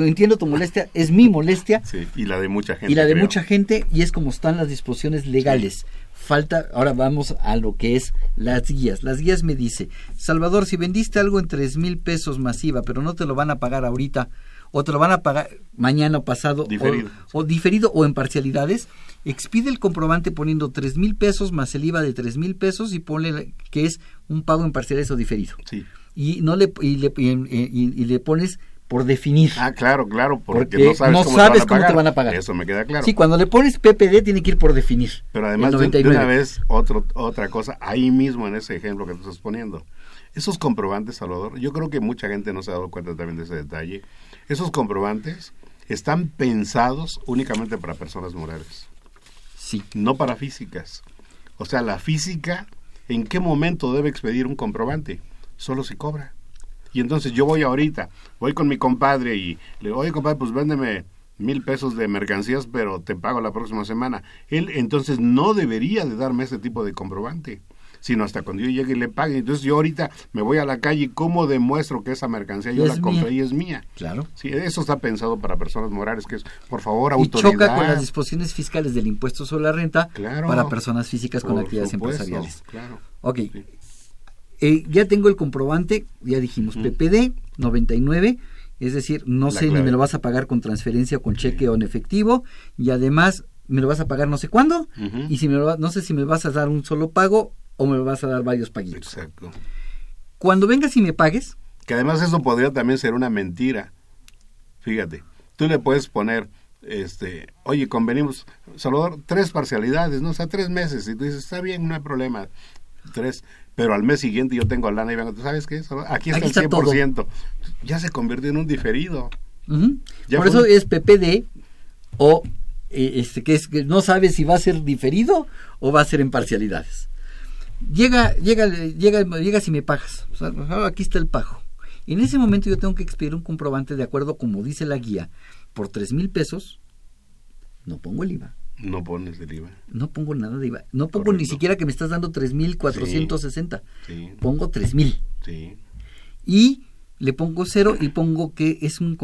entiendo tu molestia, es mi molestia. Sí, y la de mucha gente. Y la de mucha gente, y es como están las disposiciones legales. Falta, ahora vamos a lo que es las guías. Las guías me dice, Salvador, si vendiste algo en tres mil pesos masiva, pero no te lo van a pagar ahorita, o te lo van a pagar mañana o pasado, diferido. O, diferido o en parcialidades, expide el comprobante poniendo tres mil pesos más el IVA de tres mil pesos y ponle que es un pago en parcialidades o diferido. Sí. Y no le y le, y le pones por definir. Ah, claro, claro, porque, no sabes, cómo, te van a pagar. Eso me queda claro. Sí, cuando le pones PPD tiene que ir por definir. Pero además de, una vez, otro, otra cosa, ahí mismo en ese ejemplo que tú estás poniendo. Esos comprobantes, Salvador, yo creo que mucha gente no se ha dado cuenta también de ese detalle. Esos comprobantes están pensados únicamente para personas morales. Sí. No para físicas. O sea, la física, ¿en qué momento debe expedir un comprobante? Solo si cobra. Y entonces yo voy ahorita, voy con mi compadre y le digo, oye compadre, pues véndeme mil pesos de mercancías, pero te pago la próxima semana. Él entonces no debería de darme ese tipo de comprobante, sino hasta cuando yo llegue y le pague. Entonces yo ahorita me voy a la calle y cómo demuestro que esa mercancía yo la compré y es mía. Claro. Sí, eso está pensado para personas morales, que es, por favor, autoridad. Y choca con las disposiciones fiscales del impuesto sobre la renta para personas físicas con actividades empresariales. Claro. Ok, eh, ya tengo el comprobante, ya dijimos, PPD 99, es decir, no sé ni me lo vas a pagar con transferencia, con cheque o en efectivo, y además me lo vas a pagar no sé cuándo, y si me lo, no sé si me vas a dar un solo pago o me vas a dar varios paguitos. Exacto. Cuando vengas y me pagues... Que además eso podría también ser una mentira. Fíjate, tú le puedes poner, este, oye, convenimos, Salvador, tres parcialidades, ¿no? O sea, tres meses, y tú dices, está bien, no hay problema, tres pero al mes siguiente yo tengo lana y vengo, ¿tú sabes qué? Aquí está el 100%. Ya se convirtió en un diferido. Por eso es PPD o eh, este, que, es, que no sabes si va a ser diferido o va a ser en parcialidades. Llega, llega, llega, llega si me pagas. aquí está el pago. En ese momento yo tengo que expedir un comprobante de acuerdo como dice la guía por tres mil pesos. No pongo el IVA no pones el IVA. No pongo nada de IVA. No pongo ni siquiera que me estás dando 3.460. Sí, Pongo 3.000. Sí. Y le pongo cero y pongo que es un,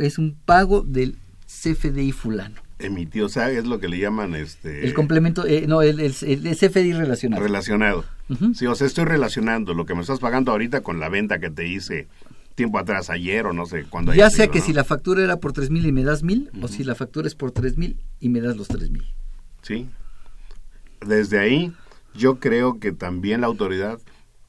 es un pago del CFDI fulano. Emitió, o sea, es lo que le llaman este... El complemento, eh, no, el, el, CFDI relacionado. Relacionado. Sí, o sea, estoy relacionando lo que me estás pagando ahorita con la venta que te hice tiempo atrás, ayer o no sé cuándo. Ya sea que si la factura era por tres mil y me das mil, o si la factura es por tres mil y me das los tres mil. Sí. Desde ahí, yo creo que también la autoridad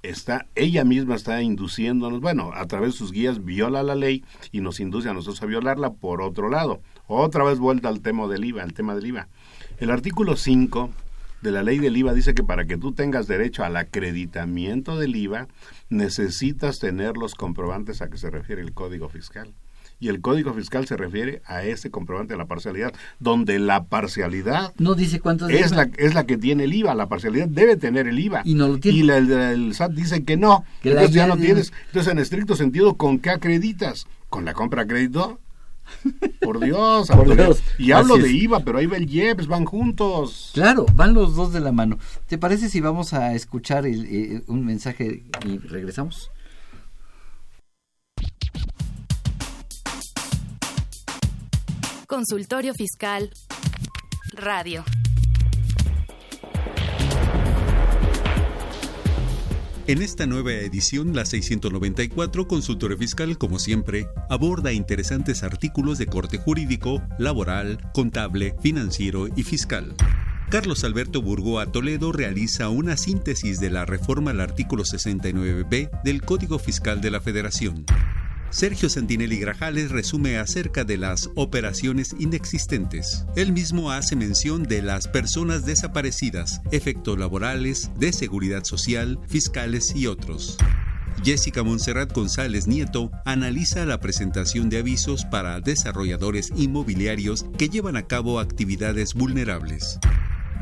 está, ella misma está induciéndonos, bueno, a través de sus guías viola la ley y nos induce a nosotros a violarla por otro lado. Otra vez vuelta al tema del IVA, al tema del IVA. El artículo 5 de la ley del IVA dice que para que tú tengas derecho al acreditamiento del IVA, necesitas tener los comprobantes a que se refiere el Código Fiscal. Y el Código Fiscal se refiere a ese comprobante de la parcialidad, donde la parcialidad no dice cuánto es la es la que tiene el IVA, la parcialidad debe tener el IVA y no lo tiene. Y el, SAT dice que no, que entonces ya no tienes. Entonces en estricto sentido, ¿con qué acreditas? ¿Con la compra crédito? Por Dios, Por Dios. Y hablo de IVA, pero ahí va el IEPS, van juntos. Claro, van los dos de la mano. ¿Te parece si vamos a escuchar eh, un mensaje y regresamos? Consultorio Fiscal Radio. En esta nueva edición, la 694, Consultorio Fiscal, como siempre, aborda interesantes artículos de corte jurídico, laboral, contable, financiero y fiscal. Carlos Alberto Burgoa Toledo realiza una síntesis de la reforma al artículo 69b del Código Fiscal de la Federación. Sergio Santinelli Grajales resume acerca de las operaciones inexistentes. Él mismo hace mención de las personas desaparecidas, efectos laborales, de seguridad social, fiscales y otros. Jessica Monserrat González Nieto analiza la presentación de avisos para desarrolladores inmobiliarios que llevan a cabo actividades vulnerables.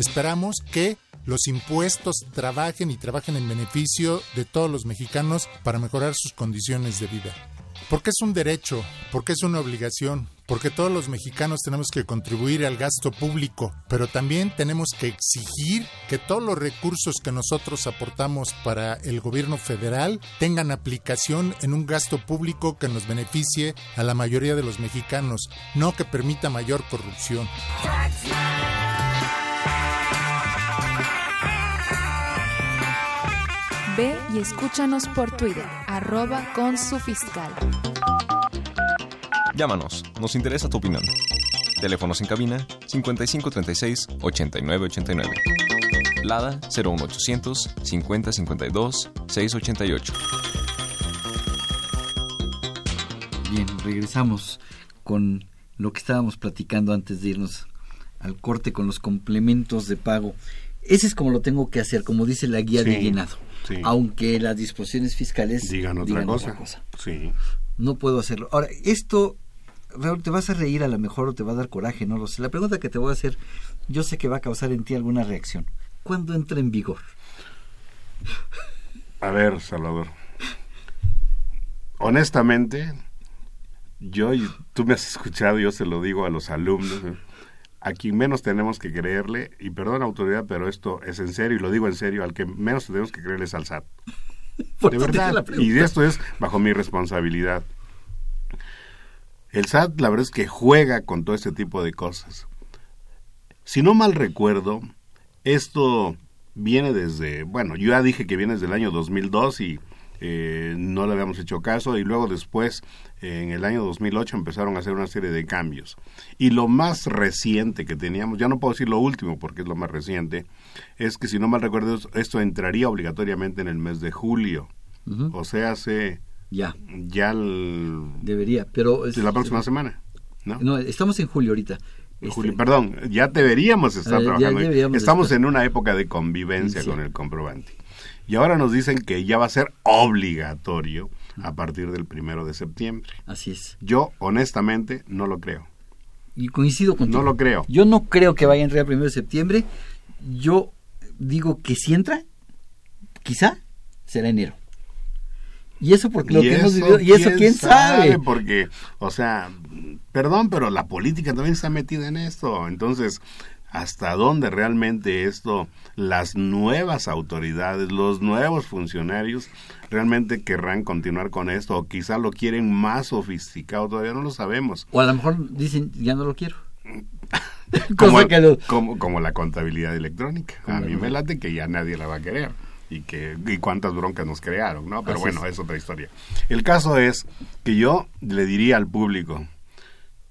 Esperamos que los impuestos trabajen y trabajen en beneficio de todos los mexicanos para mejorar sus condiciones de vida. Porque es un derecho, porque es una obligación, porque todos los mexicanos tenemos que contribuir al gasto público, pero también tenemos que exigir que todos los recursos que nosotros aportamos para el gobierno federal tengan aplicación en un gasto público que nos beneficie a la mayoría de los mexicanos, no que permita mayor corrupción. Ve y escúchanos por Twitter, arroba con su fiscal. Llámanos, nos interesa tu opinión. Teléfonos en cabina 5536 8989. Lada 01800 5052 688. Bien, regresamos con lo que estábamos platicando antes de irnos al corte con los complementos de pago. Ese es como lo tengo que hacer, como dice la guía de llenado. Aunque las disposiciones fiscales digan otra, cosa. Sí. No puedo hacerlo. Ahora, esto, te vas a reír a lo mejor o te va a dar coraje, no lo sé. La pregunta que te voy a hacer, yo sé que va a causar en ti alguna reacción. ¿Cuándo entra en vigor? A ver, Salvador. Honestamente, yo, y tú me has escuchado, yo se lo digo a los alumnos, a quien menos tenemos que creerle, y perdón autoridad, pero esto es en serio, y lo digo en serio, al que menos tenemos que creerle es al SAT. de verdad, y esto es bajo mi responsabilidad. El SAT, la verdad es que juega con todo este tipo de cosas. Si no mal recuerdo, esto viene desde, bueno, yo ya dije que viene desde el año 2002 y eh, no le habíamos hecho caso y luego después en el año 2008 empezaron a hacer una serie de cambios. Y lo más reciente que teníamos, ya no puedo decir lo último porque es lo más reciente, es que si no mal recuerdo, esto entraría obligatoriamente en el mes de julio. O sea, hace... Ya. Ya Debería, pero... Es, la próxima semana. ¿no? estamos en julio ahorita. Julio, este, perdón, ya deberíamos estar trabajando. Estamos en una época de convivencia con el comprobante. Y ahora nos dicen que ya va a ser obligatorio a partir del primero de septiembre. Así es. Yo, honestamente, no lo creo. Y coincido contigo. No lo creo. Yo no creo que vaya a entrar el primero de septiembre. Yo digo que si entra, quizá será enero. Y eso porque lo que hemos vivido, y eso quién sabe? Porque, o sea, perdón, pero la política también está metida en esto. Entonces, hasta dónde realmente esto, las nuevas autoridades, los nuevos funcionarios, realmente querrán continuar con esto o quizá lo quieren más sofisticado, todavía no lo sabemos. O a lo mejor dicen, ya no lo quiero. como, como, la contabilidad electrónica. A mí me late que ya nadie la va a querer. Y, que, y cuántas broncas nos crearon, ¿no? Pero bueno, es. es otra historia. El caso es que yo le diría al público,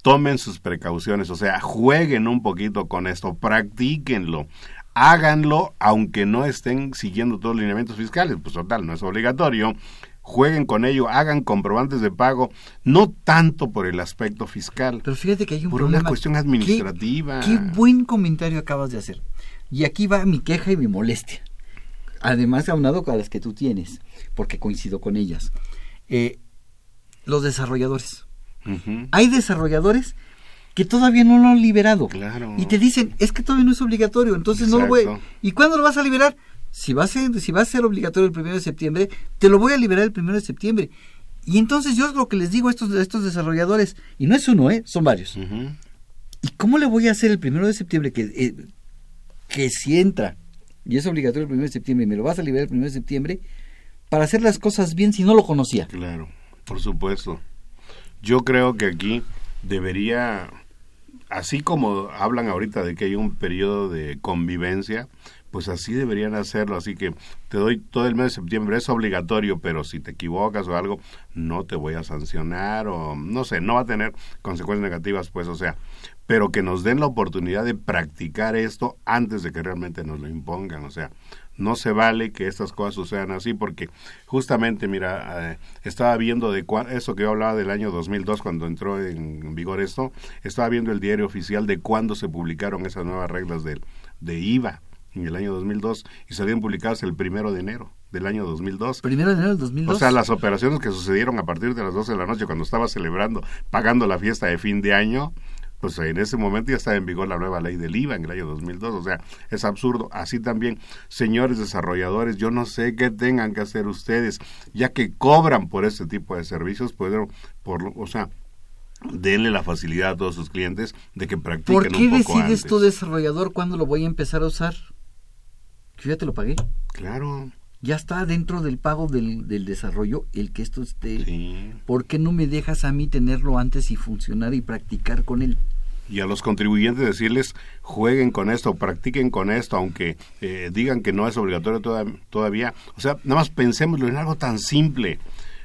tomen sus precauciones, o sea, jueguen un poquito con esto, practíquenlo, háganlo aunque no estén siguiendo todos los lineamientos fiscales, pues total, no es obligatorio, jueguen con ello, hagan comprobantes de pago, no tanto por el aspecto fiscal, pero fíjate que hay un por una cuestión administrativa. Qué, buen comentario acabas de hacer. Y aquí va mi queja y mi molestia. Además, aunado a las que tú tienes, porque coincido con ellas. Eh, los desarrolladores hay desarrolladores que todavía no lo han liberado. Claro. Y te dicen, es que todavía no es obligatorio, entonces no lo voy. ¿Y cuándo lo vas a liberar? Si va a ser, si va a ser obligatorio el primero de septiembre, te lo voy a liberar el primero de septiembre. Y entonces yo es lo que les digo a estos, a estos desarrolladores, y no es uno, ¿eh? son varios. ¿Y cómo le voy a hacer el primero de septiembre que, eh, que si entra y es obligatorio el primero de septiembre y me lo vas a liberar el primero de septiembre para hacer las cosas bien si no lo conocía? Claro, por supuesto. Yo creo que aquí debería, así como hablan ahorita de que hay un periodo de convivencia, pues así deberían hacerlo. Así que te doy todo el mes de septiembre, es obligatorio, pero si te equivocas o algo, no te voy a sancionar o no sé, no va a tener consecuencias negativas, pues, o sea, pero que nos den la oportunidad de practicar esto antes de que realmente nos lo impongan, o sea, no se vale que estas cosas sucedan así porque justamente, mira, eh, estaba viendo de cua- eso que yo hablaba del año 2002 cuando entró en vigor esto, estaba viendo el diario oficial de cuándo se publicaron esas nuevas reglas del, de IVA en el año 2002 y salieron publicadas el primero de enero del año 2002. Primero de enero del 2002. O sea, las operaciones que sucedieron a partir de las 12 de la noche cuando estaba celebrando, pagando la fiesta de fin de año, pues en ese momento ya estaba en vigor la nueva ley del IVA en el año 2002. O sea, es absurdo. Así también, señores desarrolladores, yo no sé qué tengan que hacer ustedes, ya que cobran por este tipo de servicios, pues, por, o sea, denle la facilidad a todos sus clientes de que practiquen ¿Por qué un poco decides antes. desarrollador, cuándo lo voy a empezar a usar? Yo ya te lo pagué. Claro. Ya está dentro del pago del, del desarrollo el que esto esté. ¿Por qué no me dejas a mí tenerlo antes y funcionar y practicar con él? y a los contribuyentes decirles jueguen con esto, practiquen con esto, aunque eh, digan que no es obligatorio toda- todavía. O sea, nada más pensémoslo en algo tan simple.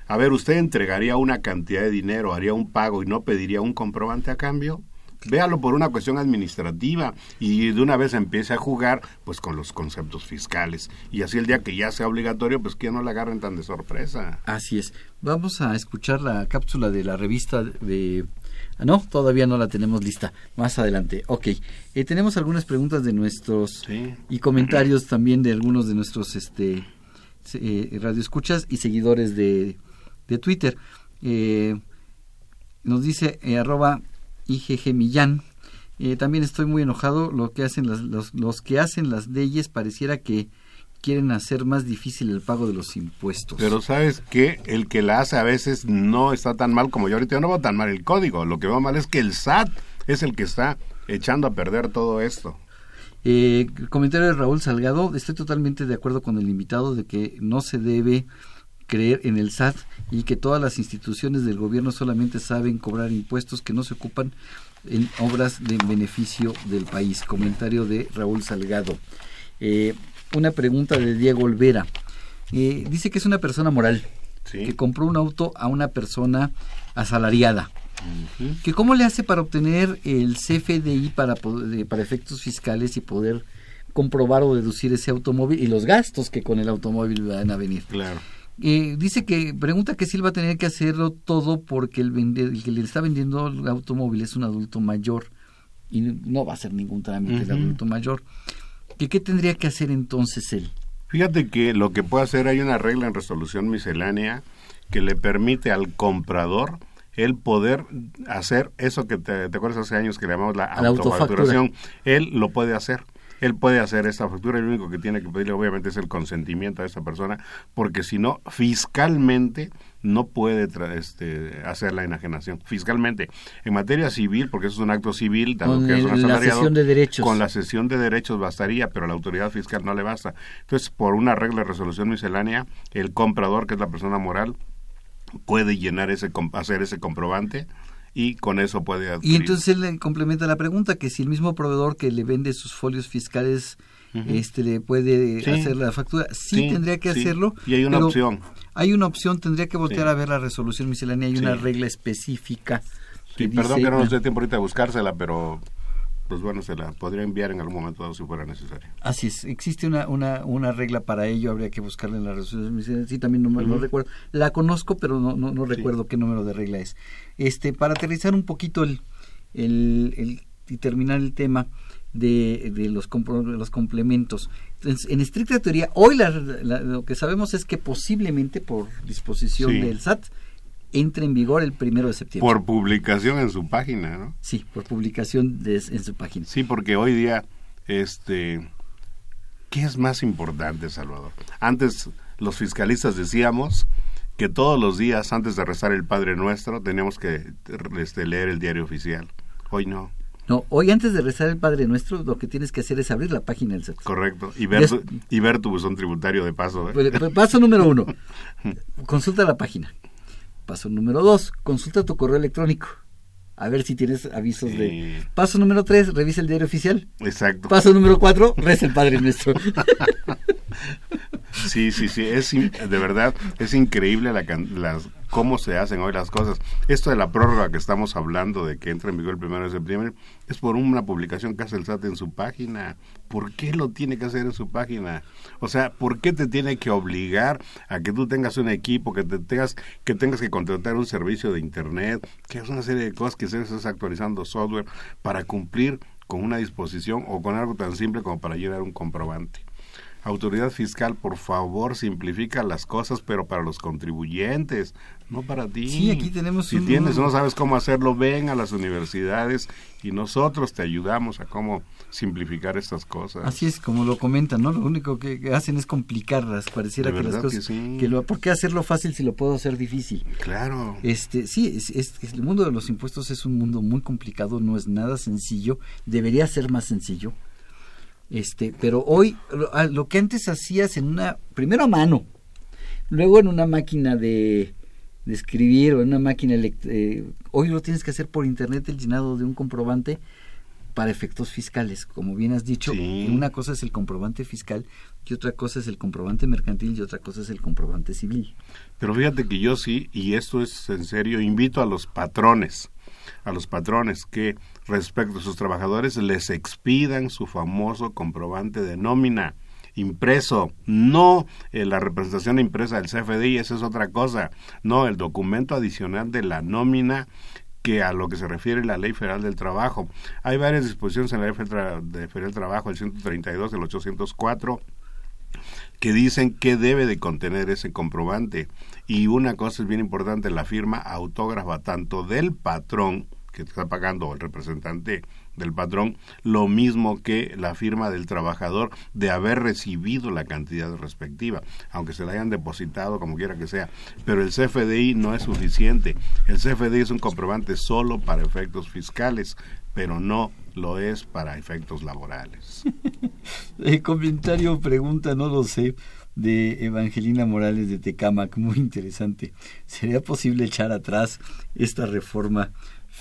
A ver, ¿usted entregaría una cantidad de dinero, haría un pago y no pediría un comprobante a cambio? Véalo por una cuestión administrativa y de una vez empiece a jugar pues con los conceptos fiscales. Y así el día que ya sea obligatorio, pues que no le agarren tan de sorpresa. Así es. Vamos a escuchar la cápsula de la revista de... Ah, No, todavía no la tenemos lista. Más adelante. Ok. Eh, tenemos algunas preguntas de nuestros... Y comentarios también de algunos de nuestros este, eh, radioescuchas y seguidores de, de Twitter. Eh, nos dice eh, arroba IGG Millán. Eh, también estoy muy enojado. Lo que hacen las, los, los que hacen las leyes pareciera que quieren hacer más difícil el pago de los impuestos. Pero sabes que el que la hace a veces no está tan mal como yo ahorita. Yo no veo tan mal el código. Lo que veo mal es que el SAT es el que está echando a perder todo esto. Eh, comentario de Raúl Salgado. Estoy totalmente de acuerdo con el invitado de que no se debe creer en el SAT y que todas las instituciones del gobierno solamente saben cobrar impuestos que no se ocupan en obras de beneficio del país. Comentario de Raúl Salgado. Eh, una pregunta de Diego Olvera. Eh, dice que es una persona moral, que compró un auto a una persona asalariada. que cómo le hace para obtener el CFDI para, poder- para efectos fiscales y poder comprobar o deducir ese automóvil y los gastos que con el automóvil van a venir. Claro. Eh, dice que pregunta que si él va a tener que hacerlo todo porque el, vende- el que le está vendiendo el automóvil es un adulto mayor y no va a hacer ningún trámite el Ujú. adulto mayor. ¿Que ¿Qué tendría que hacer entonces él? Fíjate que lo que puede hacer, hay una regla en resolución miscelánea que le permite al comprador el poder hacer eso que te, te acuerdas hace años que le llamamos la La autofacturación. Él lo puede hacer. Él puede hacer esta factura y lo único que tiene que pedirle obviamente es el consentimiento a esa persona, porque si no, fiscalmente no puede tra- este, hacer la enajenación. Fiscalmente. En materia civil, porque eso es un acto civil, dado Con que es un la asalariado, cesión de derechos. Con la cesión de derechos bastaría, pero a la autoridad fiscal no le basta. Entonces, por una regla de resolución miscelánea, el comprador, que es la persona moral, puede llenar ese hacer ese comprobante y con eso puede Y adquirir. entonces él le complementa la pregunta que si el mismo proveedor que le vende sus folios fiscales este le puede Sí. hacer la factura, sí, Sí, tendría que sí. hacerlo. Y hay una pero opción. Hay una opción, tendría que voltear a ver la resolución miscelánea, hay una regla específica. Sí, perdón que no nos dé tiempo ahorita de buscársela, pero pues bueno, se la podría enviar en algún momento dado si fuera necesario. Así es, existe una, una, una regla para ello, habría que buscarla en la resolución. Sí, también no, me- no Ujú. recuerdo. La conozco, pero no, no, no recuerdo qué número de regla es. Este, para aterrizar un poquito el, el, el- y terminar el tema de, de los, compro- los complementos. Entonces, en estricta teoría, hoy la- la- lo que sabemos es que posiblemente por disposición Sí. del SAT, entre en vigor el primero de septiembre. Por publicación en su página, ¿no? Sí, por publicación de, en su página. Sí, porque hoy día, este, ¿qué es más importante, Salvador? Antes los fiscalistas decíamos que todos los días antes de rezar el Padre Nuestro teníamos que este, leer el diario oficial. Hoy no. No, hoy antes de rezar el Padre Nuestro, lo que tienes que hacer es abrir la página del sexo. Correcto, y ver, tu, y ver tu buzón tributario de paso. ¿eh? Pues, paso número uno, consulta la página. Paso número dos, consulta tu correo electrónico. A ver si tienes avisos de... Paso número tres, revisa el diario oficial. Exacto. Paso número cuatro, reza el Padre Nuestro. Sí, sí, sí, es de verdad, es increíble la, las, cómo se hacen hoy las cosas. Esto de la prórroga que estamos hablando de que entra en vigor el primero de septiembre es por una publicación que hace el SAT en su página. ¿Por qué lo tiene que hacer en su página? O sea, ¿por qué te tiene que obligar a que tú tengas un equipo, que te tengas que tengas que contratar un servicio de internet, que es una serie de cosas que se estás actualizando software para cumplir con una disposición o con algo tan simple como para llenar un comprobante? Autoridad fiscal, por favor, simplifica las cosas, pero para los contribuyentes, no para ti. Sí, aquí tenemos Si tienes, no sabes cómo hacerlo, ven a las universidades y nosotros te ayudamos a cómo simplificar estas cosas. Así es, como lo comentan, ¿no? Lo único que, hacen es complicarlas, pareciera que las cosas... Que, lo, ¿Por qué hacerlo fácil si lo puedo hacer difícil? Claro. Este, sí, es, el mundo de los impuestos es un mundo muy complicado, no es nada sencillo, debería ser más sencillo este, pero hoy lo, que antes hacías en una, primero a mano, luego en una máquina de, escribir o en una máquina, eh, hoy lo tienes que hacer por internet el llenado de un comprobante para efectos fiscales. Como bien has dicho, una cosa es el comprobante fiscal y otra cosa es el comprobante mercantil y otra cosa es el comprobante civil. Pero fíjate que yo sí, y esto es en serio, invito a los patrones, a los patrones que respecto a sus trabajadores les expidan su famoso comprobante de nómina impreso, no eh, la representación impresa del CFDI, esa es otra cosa, no el documento adicional de la nómina que a lo que se refiere la Ley Federal del Trabajo. Hay varias disposiciones en la Ley Federal del Trabajo, el 132, el 804, que dicen que debe de contener ese comprobante. Y una cosa es bien importante, la firma autógrafa tanto del patrón que está pagando el representante del patrón, lo mismo que la firma del trabajador de haber recibido la cantidad respectiva, aunque se la hayan depositado como quiera que sea. Pero el CFDI no es suficiente. El CFDI es un comprobante solo para efectos fiscales, pero no lo es para efectos laborales. el comentario, pregunta, no lo sé, de Evangelina Morales de Tecamac, muy interesante. ¿Sería posible echar atrás esta reforma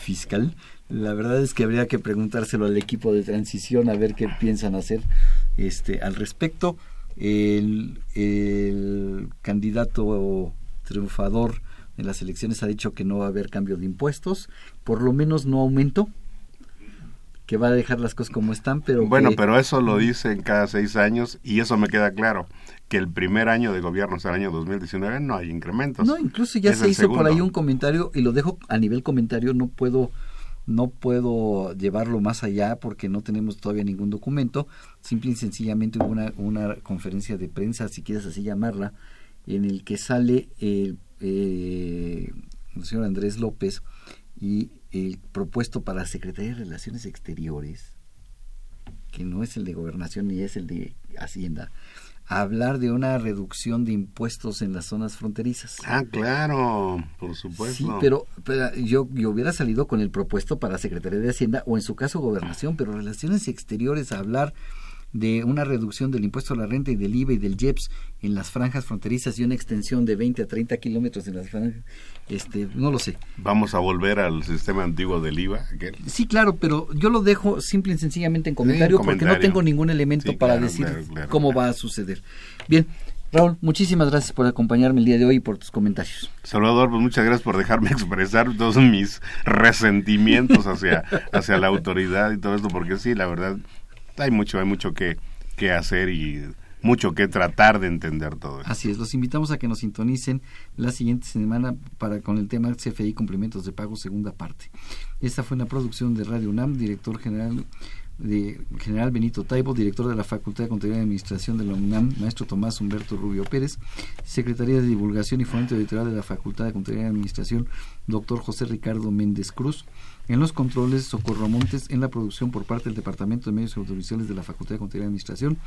fiscal. La verdad es que habría que preguntárselo al equipo de transición a ver qué piensan hacer este al respecto. El, el candidato triunfador de las elecciones ha dicho que no va a haber cambio de impuestos, por lo menos no aumento, que va a dejar las cosas como están, pero... Bueno, pero eso lo dicen cada seis años y eso me queda claro, que el primer año de gobierno, o sea, el año 2019, no hay incrementos. No, incluso ya se hizo por ahí un comentario y lo dejo a nivel comentario, no puedo no puedo llevarlo más allá porque no tenemos todavía ningún documento, simple y sencillamente hubo una, una conferencia de prensa, si quieres así llamarla, en el que sale el, eh, el señor Andrés López y el propuesto para Secretaría de Relaciones Exteriores, que no es el de Gobernación ni es el de Hacienda, a hablar de una reducción de impuestos en las zonas fronterizas. Ah, claro, por supuesto. Sí, pero, yo, yo, hubiera salido con el propuesto para Secretaría de Hacienda o en su caso Gobernación, pero Relaciones Exteriores a hablar de una reducción del impuesto a la renta y del IVA y del IEPS en las franjas fronterizas y una extensión de 20 a 30 kilómetros en las franjas, este, no lo sé. ¿Vamos a volver al sistema antiguo del IVA? Sí, claro, pero yo lo dejo simple y sencillamente en comentario, porque no tengo ningún elemento para decir cómo va a suceder. Bien, Raúl, muchísimas gracias por acompañarme el día de hoy y por tus comentarios. Salvador, pues muchas gracias por dejarme expresar todos mis resentimientos hacia, hacia la autoridad y todo esto, porque sí, la verdad, hay mucho, hay mucho que, que hacer y mucho que tratar de entender todo esto. Así es, los invitamos a que nos sintonicen la siguiente semana para con el tema CFI Complementos de Pago, segunda parte. Esta fue una producción de Radio UNAM, director general de General Benito Taibo, director de la Facultad de Contaduría y Administración de la UNAM, maestro Tomás Humberto Rubio Pérez, Secretaría de Divulgación y Fomento Editorial de la Facultad de Contaduría y Administración, doctor José Ricardo Méndez Cruz, en los controles Socorro Montes, en la producción por parte del Departamento de Medios Audiovisuales de la Facultad de Contaduría y Administración,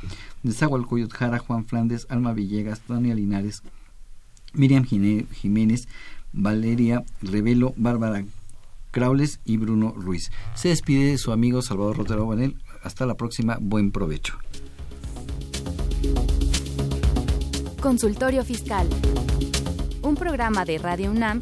de Zahualcoyot Jara, Juan Flandes, Alma Villegas, Tania Linares, Miriam Jiménez, Valeria Revelo, Bárbara Craules y Bruno Ruiz. Se despide su amigo Salvador Rotero Banel. Hasta la próxima. Buen provecho. Consultorio Fiscal. Un programa de Radio UNAM